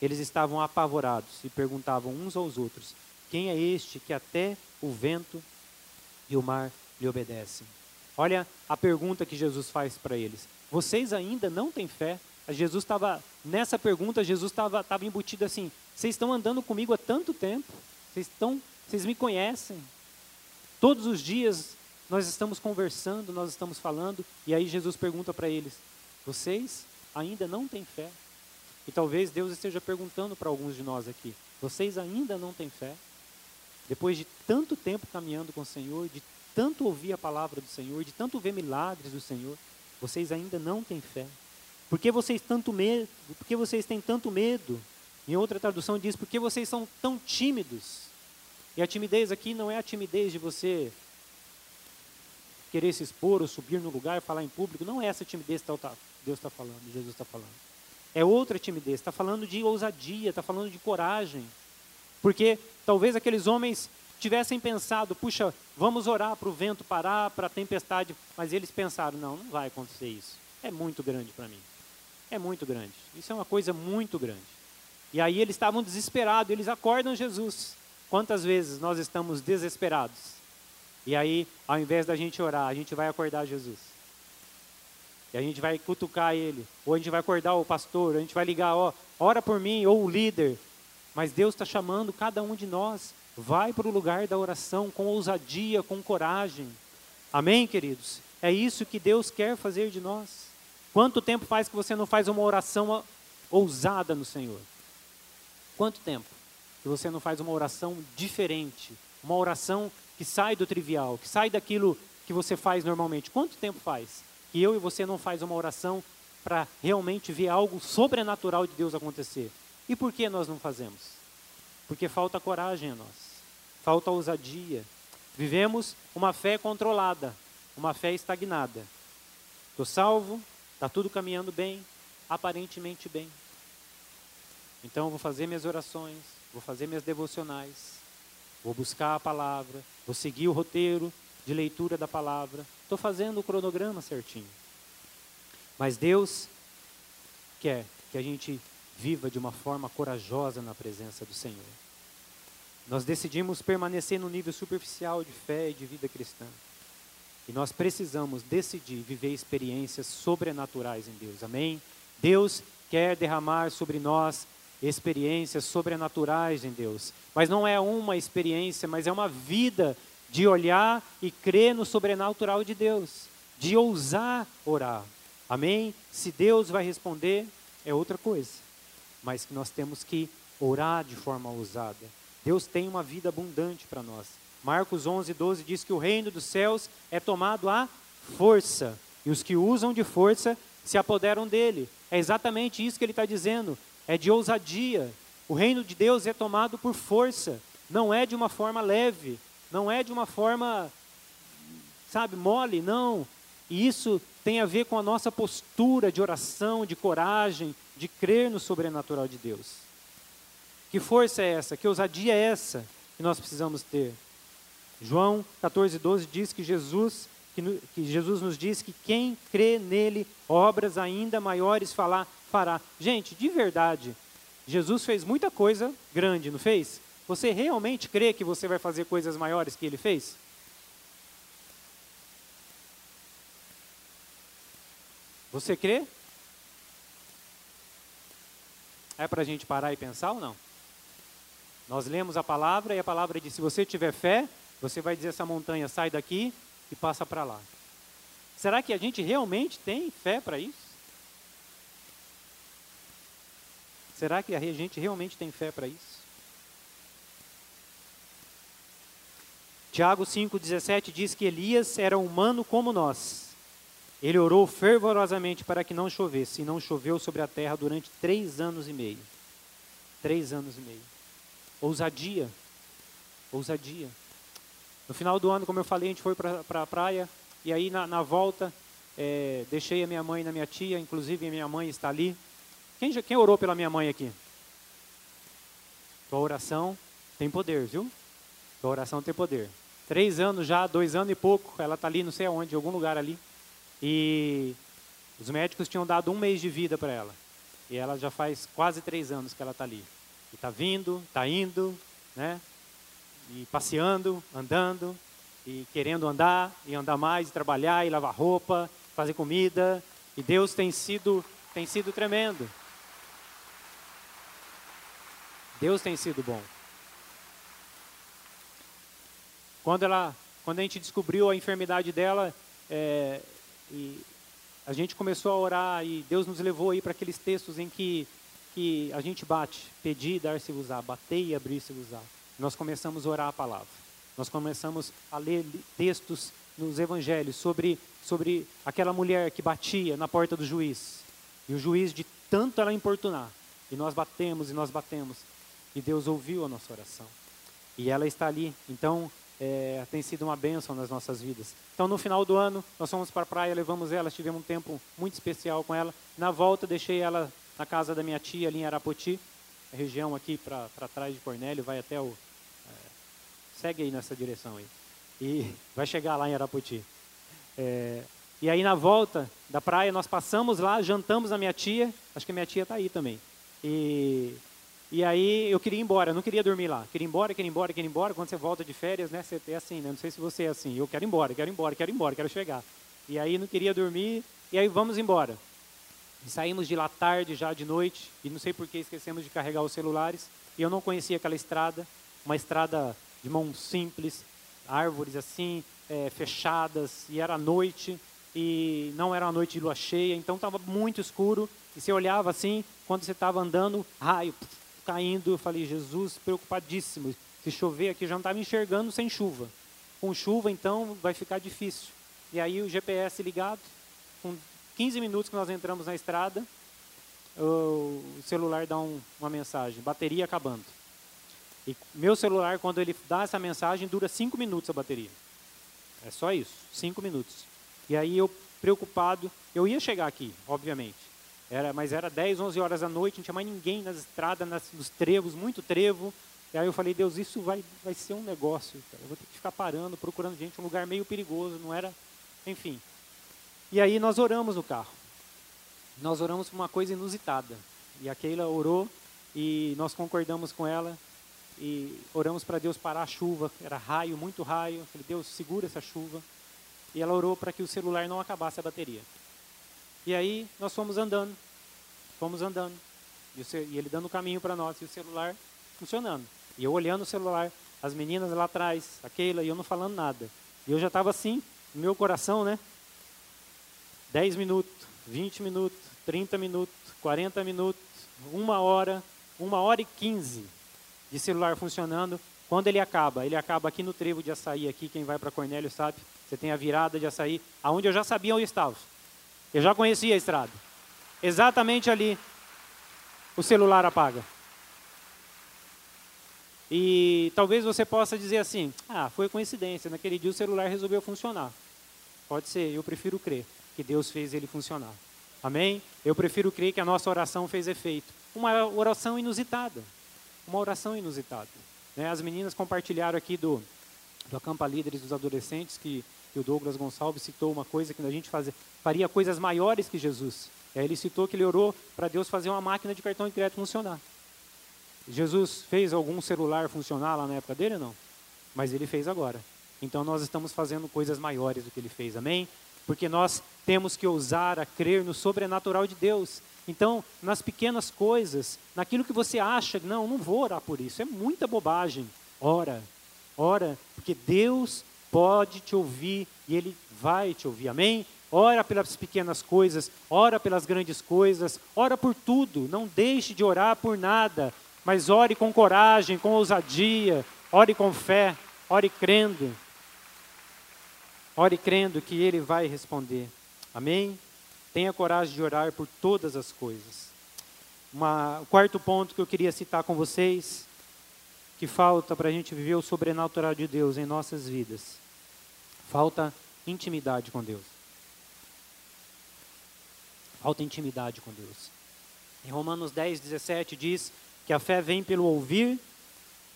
Eles estavam apavorados e perguntavam uns aos outros: Quem é este que até o vento e o mar lhe obedecem? Olha a pergunta que Jesus faz para eles: Vocês ainda não têm fé? Jesus estava, nessa pergunta, Jesus estava, embutido assim: vocês estão andando comigo há tanto tempo, vocês, estão, vocês me conhecem. Todos os dias nós estamos conversando, nós estamos falando, e aí Jesus pergunta para eles: vocês ainda não têm fé? E talvez Deus esteja perguntando para alguns de nós aqui: vocês ainda não têm fé? Depois de tanto tempo caminhando com o Senhor, de tanto ouvir a palavra do Senhor, de tanto ver milagres do Senhor, vocês ainda não têm fé? Por que vocês tanto medo? Por que vocês têm tanto medo? Em outra tradução diz: por que vocês são tão tímidos? E a timidez aqui não é a timidez de você querer se expor ou subir no lugar falar em público. Não é essa timidez que Deus está falando, Jesus está falando. É outra timidez. Está falando de ousadia, está falando de coragem. Porque talvez aqueles homens tivessem pensado, puxa, vamos orar para o vento parar, para a tempestade, mas eles pensaram, não, não vai acontecer isso. é muito grande para mim. É muito grande. Isso é uma coisa muito grande. E aí eles estavam desesperados, eles acordam Jesus. Quantas vezes nós estamos desesperados? E aí, ao invés da gente orar, a gente vai acordar Jesus. E a gente vai cutucar ele, ou a gente vai acordar o pastor, a gente vai ligar, ó, ora por mim, ou o líder. Mas Deus está chamando cada um de nós. Vai para o lugar da oração com ousadia, com coragem. Amém, queridos? É isso que Deus quer fazer de nós. Quanto tempo faz que você não faz uma oração ousada no Senhor? Quanto tempo que você não faz uma oração diferente? Uma oração que sai do trivial, que sai daquilo que você faz normalmente. Quanto tempo faz que eu e você não faz uma oração para realmente ver algo sobrenatural de Deus acontecer? E por que nós não fazemos? Porque falta coragem a nós, falta ousadia. Vivemos uma fé controlada, uma fé estagnada. Estou salvo, está tudo caminhando bem, aparentemente bem. Então vou fazer minhas orações, vou fazer minhas devocionais, vou buscar a palavra, vou seguir o roteiro de leitura da palavra. Estou fazendo o cronograma certinho. Mas Deus quer que a gente viva de uma forma corajosa na presença do Senhor. Nós decidimos permanecer no nível superficial de fé e de vida cristã. E nós precisamos decidir viver experiências sobrenaturais em Deus. Amém? Deus quer derramar sobre nós experiências sobrenaturais em Deus. Mas não é uma experiência, mas é uma vida de olhar e crer no sobrenatural de Deus, de ousar orar. Amém? Se Deus vai responder, é outra coisa. Mas que nós temos que orar de forma ousada. Deus tem uma vida abundante para nós. Marcos 11, 12 diz que o reino dos céus é tomado à força, e os que usam de força se apoderam dele. É exatamente isso que ele está dizendo, é de ousadia. O reino de Deus é tomado por força, não é de uma forma leve, não é de uma forma, sabe, mole, não. E isso tem a ver com a nossa postura de oração, de coragem, de crer no sobrenatural de Deus. Que força é essa? Que ousadia é essa que nós precisamos ter? João 14, 12 diz que Jesus, que, que Jesus nos diz que quem crê nele, obras ainda maiores falar, fará. Gente, de verdade, Jesus fez muita coisa grande, não fez? Você realmente crê que você vai fazer coisas maiores que ele fez? Você crê? É para a gente parar e pensar ou não? Nós lemos a palavra e a palavra diz: se você tiver fé, você vai dizer essa montanha sai daqui e passa para lá. Será que a gente realmente tem fé para isso? Será que a gente realmente tem fé para isso? Tiago 5,17 diz que Elias era humano como nós. Ele orou fervorosamente para que não chovesse, e não choveu sobre a terra durante três anos e meio. Três anos e meio. Ousadia. Ousadia. No final do ano, como eu falei, a gente foi para a pra praia, e aí na, na volta, é, deixei a minha mãe na minha tia, inclusive a minha mãe está ali. Quem, quem orou pela minha mãe aqui? Tua oração tem poder, viu? Tua oração tem poder. Três anos já, dois anos e pouco, ela está ali, não sei aonde, em algum lugar ali. E os médicos tinham dado um mês de vida para ela. E ela já faz quase três anos que ela está ali. E está vindo, está indo, né? E passeando, andando, e querendo andar, e andar mais, e trabalhar, e lavar roupa, fazer comida. E Deus tem sido, tem sido tremendo. Deus tem sido bom. Quando, ela, quando a gente descobriu a enfermidade dela, é, e a gente começou a orar e Deus nos levou aí para aqueles textos em que, que a gente bate, pedir e dar-se-vos-á, bater e abrir-se-vos-á. Nós começamos a orar a palavra. Nós começamos a ler textos nos evangelhos sobre, sobre aquela mulher que batia na porta do juiz. E o juiz, de tanto ela importunar, e nós batemos e nós batemos, e Deus ouviu a nossa oração. E ela está ali. Então, é, tem sido uma bênção nas nossas vidas. Então, no final do ano, nós fomos para a praia, levamos ela, tivemos um tempo muito especial com ela. Na volta, deixei ela na casa da minha tia, ali em Arapoti, região aqui para trás de Cornélio, vai até o. É, segue aí nessa direção aí. E vai chegar lá em Arapoti. É, E aí na volta da praia nós passamos lá, jantamos na minha tia, acho que a minha tia está aí também. E, e aí eu queria ir embora, não queria dormir lá. Queria ir embora, queria ir embora, queria ir embora. Quando você volta de férias, né, você é assim, né? Não sei se você é assim. Eu quero ir embora, quero ir embora, quero ir embora, quero chegar. E aí não queria dormir, e aí vamos embora. E saímos de lá tarde, já de noite, e não sei por que esquecemos de carregar os celulares. E eu não conhecia aquela estrada, uma estrada de mão simples, árvores assim, é, fechadas, e era noite, e não era uma noite de lua cheia, então estava muito escuro. E você olhava assim, quando você estava andando, raio caindo, eu falei, Jesus, preocupadíssimo. Se chover aqui, já não estava enxergando sem chuva. Com chuva, então, vai ficar difícil. E aí o GPS ligado, com 15 minutos que nós entramos na estrada, o celular dá um, uma mensagem, bateria acabando. E meu celular, quando ele dá essa mensagem, dura 5 minutos a bateria. É só isso, 5 minutos. E aí eu, preocupado, eu ia chegar aqui, obviamente. Era, mas era 10, 11 horas da noite, não tinha mais ninguém nas estradas, nas, nos trevos, muito trevo. E aí eu falei, Deus, isso vai, vai ser um negócio. Cara. Eu vou ter que ficar parando, procurando gente, um lugar meio perigoso, não era... Enfim. E aí nós oramos no carro. Nós oramos por uma coisa inusitada. E a Keila orou e nós concordamos com ela e oramos para Deus parar a chuva. Era raio, muito raio. Falei, Deus, segura essa chuva. E ela orou para que o celular não acabasse a bateria. E aí nós fomos andando, fomos andando. E, e ele dando o caminho para nós e o celular funcionando. E eu olhando o celular, as meninas lá atrás, a Keila, e eu não falando nada. E eu já estava assim, no meu coração, né? 10 minutos, 20 minutos, 30 minutos, 40 minutos, uma hora, uma hora e 15 de celular funcionando. Quando ele acaba? Ele acaba aqui no trevo de açaí, aqui, quem vai para Cornélio sabe. Você tem a virada de açaí, aonde eu já sabia onde estava. Eu já conhecia a estrada. Exatamente ali, o celular apaga. E talvez você possa dizer assim: ah, foi coincidência, naquele dia o celular resolveu funcionar. Pode ser, eu prefiro crer que Deus fez ele funcionar. Amém? Eu prefiro crer que a nossa oração fez efeito. Uma oração inusitada. Uma oração inusitada. Né? As meninas compartilharam aqui do, do Acampa Líderes dos Adolescentes que, que o Douglas Gonçalves citou uma coisa que a gente fazia, faria coisas maiores que Jesus. Aí ele citou que ele orou para Deus fazer uma máquina de cartão de crédito funcionar. Jesus fez algum celular funcionar lá na época dele? Não. Mas ele fez agora. Então nós estamos fazendo coisas maiores do que ele fez. Amém? Porque nós temos que ousar a crer no sobrenatural de Deus. Então, nas pequenas coisas, naquilo que você acha, não, não vou orar por isso, é muita bobagem. Ora, ora, porque Deus pode te ouvir e Ele vai te ouvir, amém? Ora pelas pequenas coisas, ora pelas grandes coisas, ora por tudo, não deixe de orar por nada, mas ore com coragem, com ousadia, ore com fé, ore crendo. Ore crendo que Ele vai responder. Amém? Tenha coragem de orar por todas as coisas. Uma, o quarto ponto que eu queria citar com vocês, que falta para a gente viver o sobrenatural de Deus em nossas vidas. Falta intimidade com Deus. Falta intimidade com Deus. Em Romanos 10, 17 diz que a fé vem pelo ouvir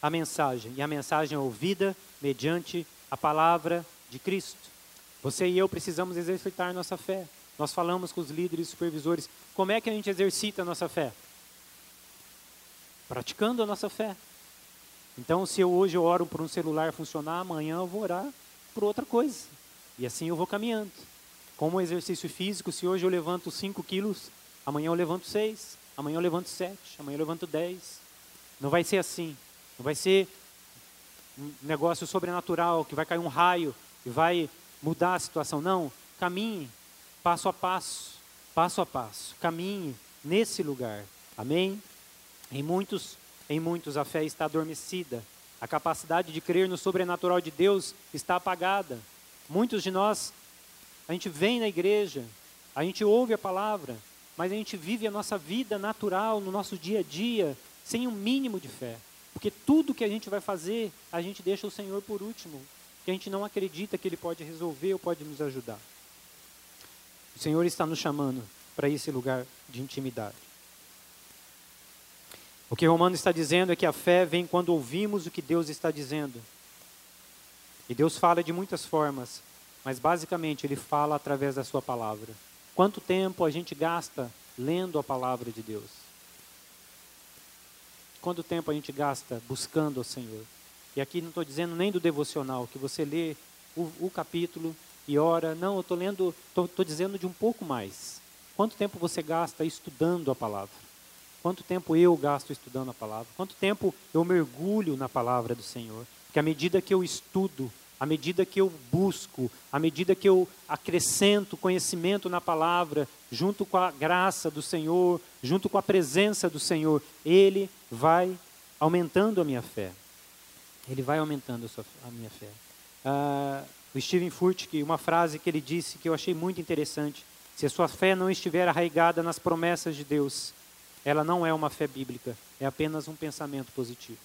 a mensagem, e a mensagem é ouvida mediante a palavra de Cristo. Você e eu precisamos exercitar nossa fé. Nós falamos com os líderes e supervisores. Como é que a gente exercita a nossa fé? Praticando a nossa fé. Então, se eu hoje eu oro por um celular funcionar, amanhã eu vou orar por outra coisa. E assim eu vou caminhando. Como exercício físico, se hoje eu levanto 5 quilos, amanhã eu levanto 6, amanhã eu levanto 7, amanhã eu levanto 10. Não vai ser assim. Não vai ser um negócio sobrenatural, que vai cair um raio e vai mudar a situação. Não, caminhe passo a passo, passo a passo. Caminhe nesse lugar. Amém? Em muitos, em muitos a fé está adormecida. A capacidade de crer no sobrenatural de Deus está apagada. Muitos de nós, a gente vem na igreja, a gente ouve a palavra, mas a gente vive a nossa vida natural, no nosso dia a dia, sem um mínimo de fé. Porque tudo que a gente vai fazer, a gente deixa o Senhor por último que a gente não acredita que Ele pode resolver ou pode nos ajudar. O Senhor está nos chamando para esse lugar de intimidade. O que Romano está dizendo é que a fé vem quando ouvimos o que Deus está dizendo. E Deus fala de muitas formas, mas basicamente ele fala através da sua palavra. Quanto tempo a gente gasta lendo a palavra de Deus? Quanto tempo a gente gasta buscando o Senhor? E aqui não estou dizendo nem do devocional, que você lê o, o capítulo e ora. Não, eu estou lendo, estou dizendo de um pouco mais. Quanto tempo você gasta estudando a palavra? Quanto tempo eu gasto estudando a palavra? Quanto tempo eu mergulho na palavra do Senhor? Porque à medida que eu estudo, à medida que eu busco, à medida que eu acrescento conhecimento na palavra, junto com a graça do Senhor, junto com a presença do Senhor, Ele vai aumentando a minha fé. Ele vai aumentando a, sua, a minha fé. Ah, o Steven Furtick, uma frase que ele disse que eu achei muito interessante: se a sua fé não estiver arraigada nas promessas de Deus, ela não é uma fé bíblica, é apenas um pensamento positivo.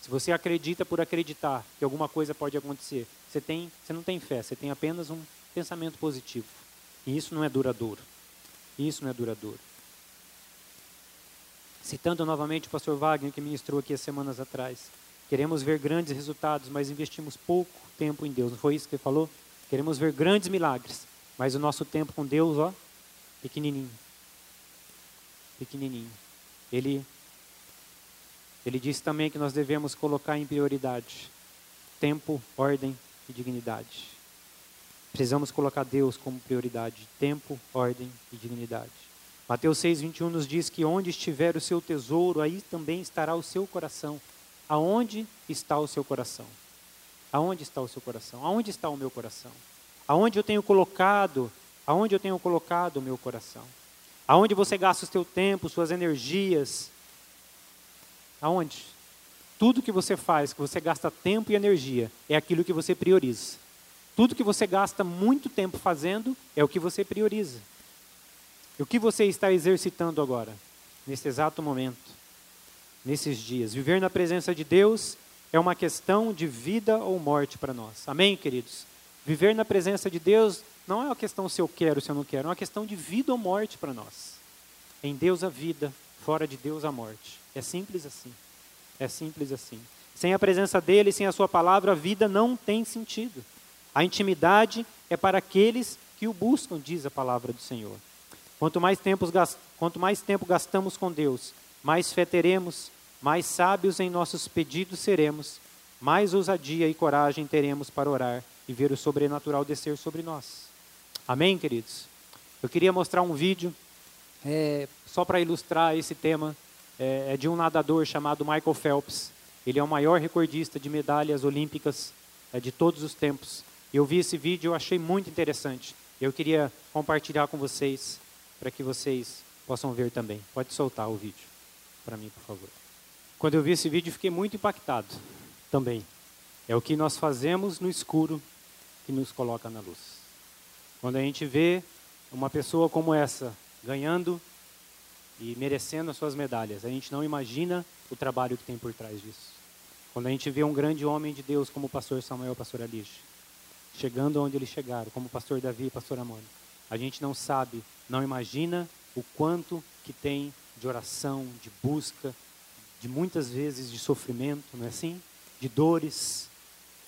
Se você acredita por acreditar que alguma coisa pode acontecer, você, tem, você não tem fé, você tem apenas um pensamento positivo. E isso não é duradouro. Isso não é duradouro. Citando novamente o pastor Wagner, que ministrou aqui as semanas atrás. Queremos ver grandes resultados, mas investimos pouco tempo em Deus. Não foi isso que ele falou? Queremos ver grandes milagres, mas o nosso tempo com Deus, ó, pequenininho. Pequenininho. Ele ele disse também que nós devemos colocar em prioridade tempo, ordem e dignidade. Precisamos colocar Deus como prioridade, tempo, ordem e dignidade. Mateus 6:21 nos diz que onde estiver o seu tesouro, aí também estará o seu coração. Aonde está o seu coração? Aonde está o seu coração? Aonde está o meu coração? Aonde eu tenho colocado? Aonde eu tenho colocado o meu coração? Aonde você gasta o seu tempo, suas energias, Aonde? Tudo que você faz, que você gasta tempo e energia, é aquilo que você prioriza. Tudo que você gasta muito tempo fazendo é o que você prioriza. E o que você está exercitando agora, nesse exato momento, nesses dias? Viver na presença de Deus é uma questão de vida ou morte para nós. Amém, queridos? Viver na presença de Deus não é uma questão se eu quero, se eu não quero, é uma questão de vida ou morte para nós. Em Deus a vida, fora de Deus a morte. É simples assim. É simples assim. Sem a presença dele, sem a sua palavra, a vida não tem sentido. A intimidade é para aqueles que o buscam, diz a palavra do Senhor. Quanto mais, tempos, quanto mais tempo gastamos com Deus, mais fé teremos, mais sábios em nossos pedidos seremos, mais ousadia e coragem teremos para orar e ver o sobrenatural descer sobre nós. Amém, queridos? Eu queria mostrar um vídeo é, só para ilustrar esse tema é, é de um nadador chamado Michael Phelps. Ele é o maior recordista de medalhas olímpicas é, de todos os tempos. Eu vi esse vídeo, eu achei muito interessante. Eu queria compartilhar com vocês para que vocês possam ver também. Pode soltar o vídeo para mim, por favor. Quando eu vi esse vídeo, fiquei muito impactado também. É o que nós fazemos no escuro que nos coloca na luz. Quando a gente vê uma pessoa como essa ganhando e merecendo as suas medalhas. A gente não imagina o trabalho que tem por trás disso. Quando a gente vê um grande homem de Deus como o pastor Samuel, pastor Alice, chegando onde eles chegaram, como o pastor Davi e pastor Amônio, a gente não sabe, não imagina o quanto que tem de oração, de busca, de muitas vezes de sofrimento, não é assim? De dores.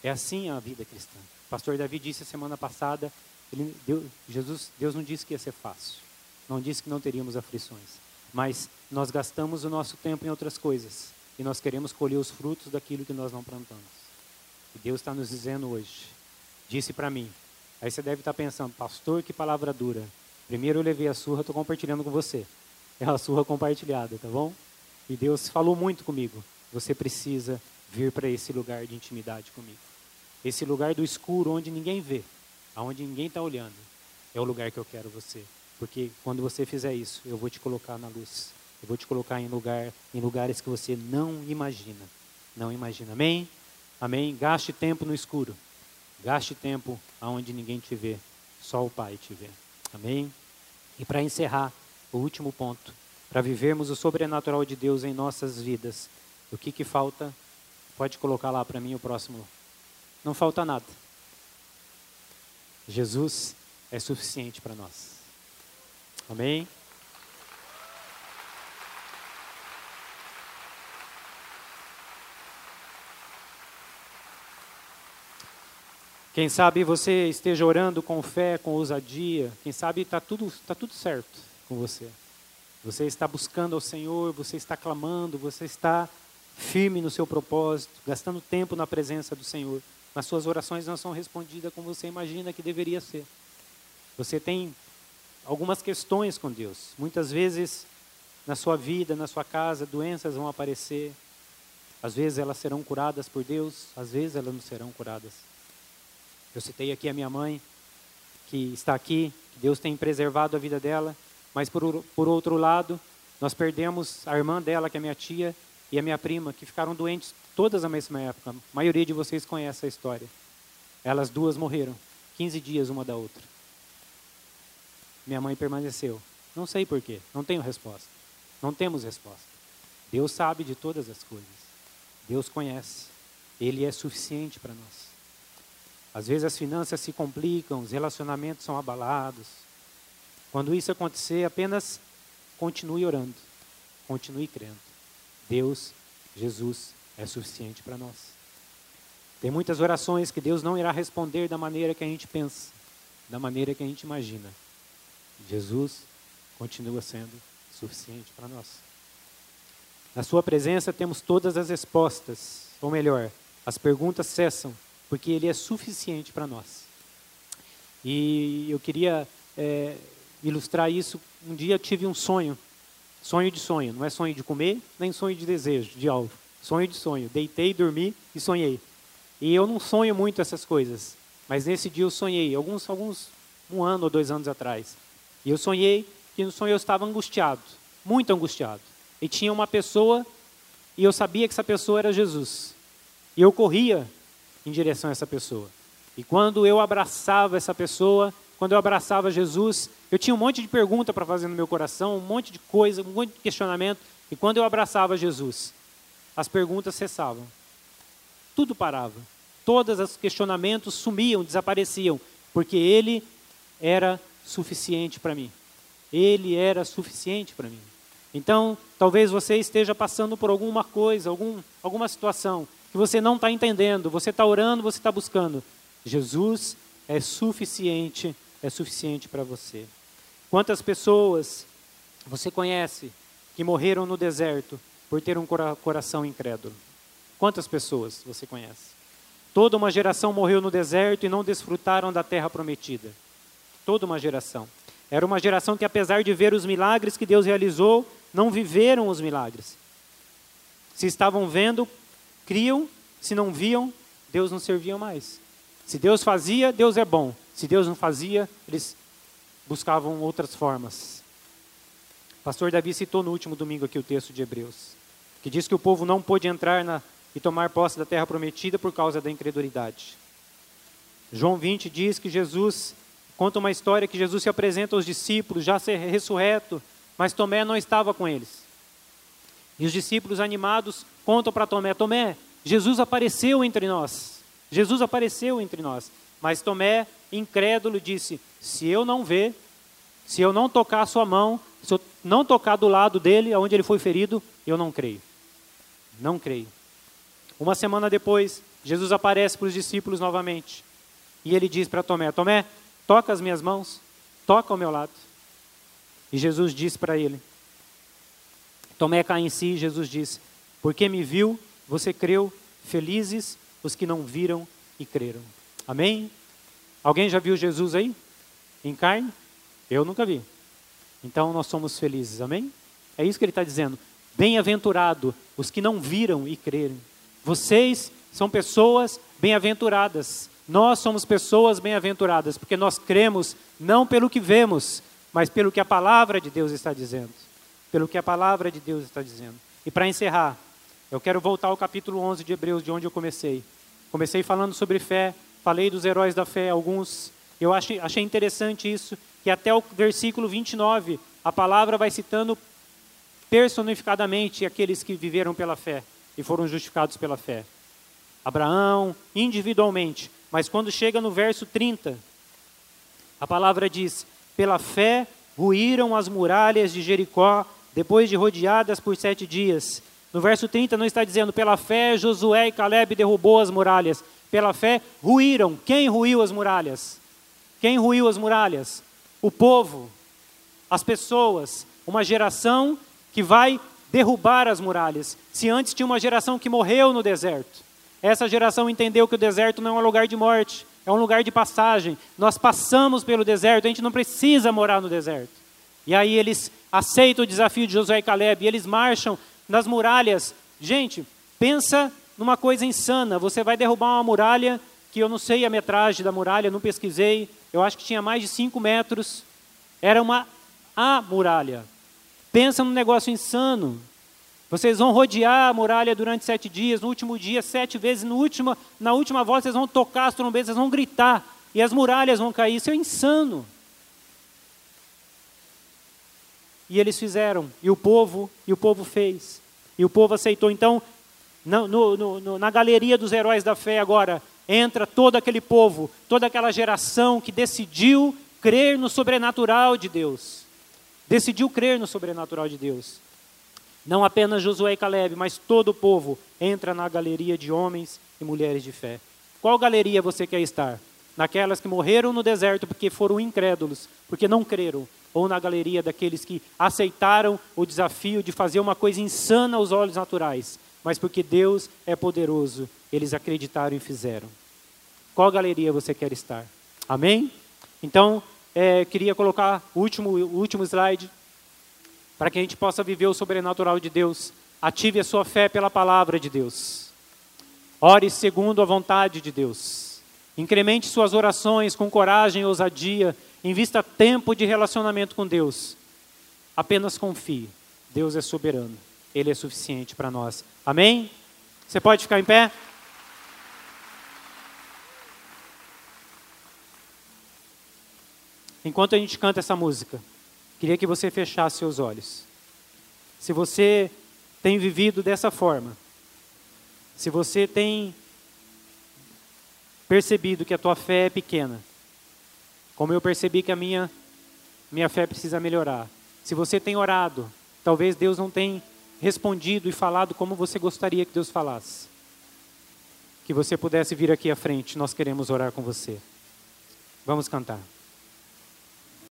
É assim a vida cristã. O pastor Davi disse a semana passada, ele, Deus, Jesus, Deus não disse que ia ser fácil. Não disse que não teríamos aflições mas nós gastamos o nosso tempo em outras coisas e nós queremos colher os frutos daquilo que nós não plantamos. E Deus está nos dizendo hoje, disse para mim. Aí você deve estar tá pensando, pastor, que palavra dura. Primeiro eu levei a surra, estou compartilhando com você. É a surra compartilhada, tá bom? E Deus falou muito comigo. Você precisa vir para esse lugar de intimidade comigo. Esse lugar do escuro, onde ninguém vê, aonde ninguém está olhando, é o lugar que eu quero você. Porque quando você fizer isso, eu vou te colocar na luz. Eu vou te colocar em lugar, em lugares que você não imagina. Não imagina. Amém? Amém. Gaste tempo no escuro. Gaste tempo aonde ninguém te vê. Só o Pai te vê. Amém? E para encerrar, o último ponto. Para vivermos o sobrenatural de Deus em nossas vidas. O que que falta? Pode colocar lá para mim o próximo. Não falta nada. Jesus é suficiente para nós. Amém? Quem sabe você esteja orando com fé, com ousadia. Quem sabe está tudo, tá tudo certo com você. Você está buscando ao Senhor, você está clamando, você está firme no seu propósito, gastando tempo na presença do Senhor. Mas suas orações não são respondidas como você imagina que deveria ser. Você tem algumas questões com Deus. Muitas vezes na sua vida, na sua casa, doenças vão aparecer. Às vezes elas serão curadas por Deus, às vezes elas não serão curadas. Eu citei aqui a minha mãe, que está aqui, que Deus tem preservado a vida dela, mas por, por outro lado, nós perdemos a irmã dela, que é minha tia, e a minha prima, que ficaram doentes todas na mesma época. A maioria de vocês conhece a história. Elas duas morreram, 15 dias uma da outra. Minha mãe permaneceu. Não sei porquê, não tenho resposta. Não temos resposta. Deus sabe de todas as coisas. Deus conhece. Ele é suficiente para nós. Às vezes as finanças se complicam, os relacionamentos são abalados. Quando isso acontecer, apenas continue orando, continue crendo. Deus, Jesus, é suficiente para nós. Tem muitas orações que Deus não irá responder da maneira que a gente pensa, da maneira que a gente imagina. Jesus continua sendo suficiente para nós. Na Sua presença temos todas as respostas, ou melhor, as perguntas cessam porque Ele é suficiente para nós. E eu queria é, ilustrar isso. Um dia tive um sonho, sonho de sonho, não é sonho de comer, nem sonho de desejo, de algo. Sonho de sonho. Deitei, dormi e sonhei. E eu não sonho muito essas coisas, mas nesse dia eu sonhei, alguns, alguns um ano ou dois anos atrás. E eu sonhei que no sonho eu estava angustiado, muito angustiado. E tinha uma pessoa, e eu sabia que essa pessoa era Jesus. E eu corria em direção a essa pessoa. E quando eu abraçava essa pessoa, quando eu abraçava Jesus, eu tinha um monte de pergunta para fazer no meu coração, um monte de coisa, um monte de questionamento. E quando eu abraçava Jesus, as perguntas cessavam. Tudo parava. Todos os questionamentos sumiam, desapareciam, porque Ele era suficiente para mim. Ele era suficiente para mim. Então, talvez você esteja passando por alguma coisa, algum, alguma situação, que você não está entendendo, você está orando, você está buscando. Jesus é suficiente, é suficiente para você. Quantas pessoas você conhece que morreram no deserto por ter um coração incrédulo? Quantas pessoas você conhece? Toda uma geração morreu no deserto e não desfrutaram da terra prometida. Toda uma geração. Era uma geração que, apesar de ver os milagres que Deus realizou, não viveram os milagres. Se estavam vendo, criam, se não viam, Deus não servia mais. Se Deus fazia, Deus é bom. Se Deus não fazia, eles buscavam outras formas. O pastor Davi citou no último domingo aqui o texto de Hebreus, que diz que o povo não pôde entrar na, e tomar posse da terra prometida por causa da incredulidade. João 20 diz que Jesus conta uma história que Jesus se apresenta aos discípulos, já ser ressurreto, mas Tomé não estava com eles. E os discípulos animados contam para Tomé: Tomé, Jesus apareceu entre nós. Jesus apareceu entre nós. Mas Tomé, incrédulo, disse: Se eu não ver, se eu não tocar a sua mão, se eu não tocar do lado dele, onde ele foi ferido, eu não creio. Não creio. Uma semana depois, Jesus aparece para os discípulos novamente. E ele diz para Tomé: Tomé, toca as minhas mãos, toca ao meu lado. E Jesus diz para ele: Tomé cai em si, Jesus disse: Porque me viu, você creu, felizes os que não viram e creram. Amém? Alguém já viu Jesus aí? Em carne? Eu nunca vi. Então nós somos felizes, amém? É isso que ele está dizendo. Bem-aventurado os que não viram e creram. Vocês são pessoas bem-aventuradas. Nós somos pessoas bem-aventuradas, porque nós cremos não pelo que vemos, mas pelo que a palavra de Deus está dizendo. Pelo que a palavra de Deus está dizendo. E para encerrar, eu quero voltar ao capítulo 11 de Hebreus, de onde eu comecei. Comecei falando sobre fé, falei dos heróis da fé, alguns. Eu achei, achei interessante isso, que até o versículo 29, a palavra vai citando personificadamente aqueles que viveram pela fé e foram justificados pela fé. Abraão, individualmente. Mas quando chega no verso 30, a palavra diz: Pela fé ruíram as muralhas de Jericó, depois de rodeadas por sete dias No verso 30 não está dizendo, pela fé Josué e Caleb derrubou as muralhas. Pela fé ruíram. Quem ruiu as muralhas? Quem ruiu as muralhas? O povo, as pessoas, uma geração que vai derrubar as muralhas. Se antes tinha uma geração que morreu no deserto, essa geração entendeu que o deserto não é um lugar de morte, é um lugar de passagem. Nós passamos pelo deserto, a gente não precisa morar no deserto. E aí eles aceitam o desafio de Josué e Caleb e eles marcham nas muralhas. Gente, pensa numa coisa insana. Você vai derrubar uma muralha que eu não sei a metragem da muralha, não pesquisei. Eu acho que tinha mais de 5 metros. Era uma a muralha. Pensa num negócio insano. Vocês vão rodear a muralha durante sete dias, no último dia, sete vezes, no último, na última volta vocês vão tocar as trombetas, vocês vão gritar, e as muralhas vão cair. Isso é insano. E eles fizeram, e o povo, e o povo fez. E o povo aceitou. Então, no, no, no, na galeria dos heróis da fé agora, entra todo aquele povo, toda aquela geração que decidiu crer no sobrenatural de Deus. Decidiu crer no sobrenatural de Deus. Não apenas Josué e Caleb, mas todo o povo entra na galeria de homens e mulheres de fé. Qual galeria você quer estar? Naquelas que morreram no deserto porque foram incrédulos, porque não creram, ou na galeria daqueles que aceitaram o desafio de fazer uma coisa insana aos olhos naturais, mas porque Deus é poderoso, eles acreditaram e fizeram. Qual galeria você quer estar? Amém? Então, é, queria colocar o último, o último slide para que a gente possa viver o sobrenatural de Deus. Ative a sua fé pela palavra de Deus. Ore segundo a vontade de Deus. Incremente suas orações com coragem e ousadia. Invista tempo de relacionamento com Deus. Apenas confie. Deus é soberano. Ele é suficiente para nós. Amém? Você pode ficar em pé? Enquanto a gente canta essa música. Queria que você fechasse seus olhos. Se você tem vivido dessa forma, se você tem percebido que a tua fé é pequena, como eu percebi que a minha minha fé precisa melhorar. Se você tem orado, talvez Deus não tenha respondido e falado como você gostaria que Deus falasse. Que você pudesse vir aqui à frente, nós queremos orar com você. Vamos cantar.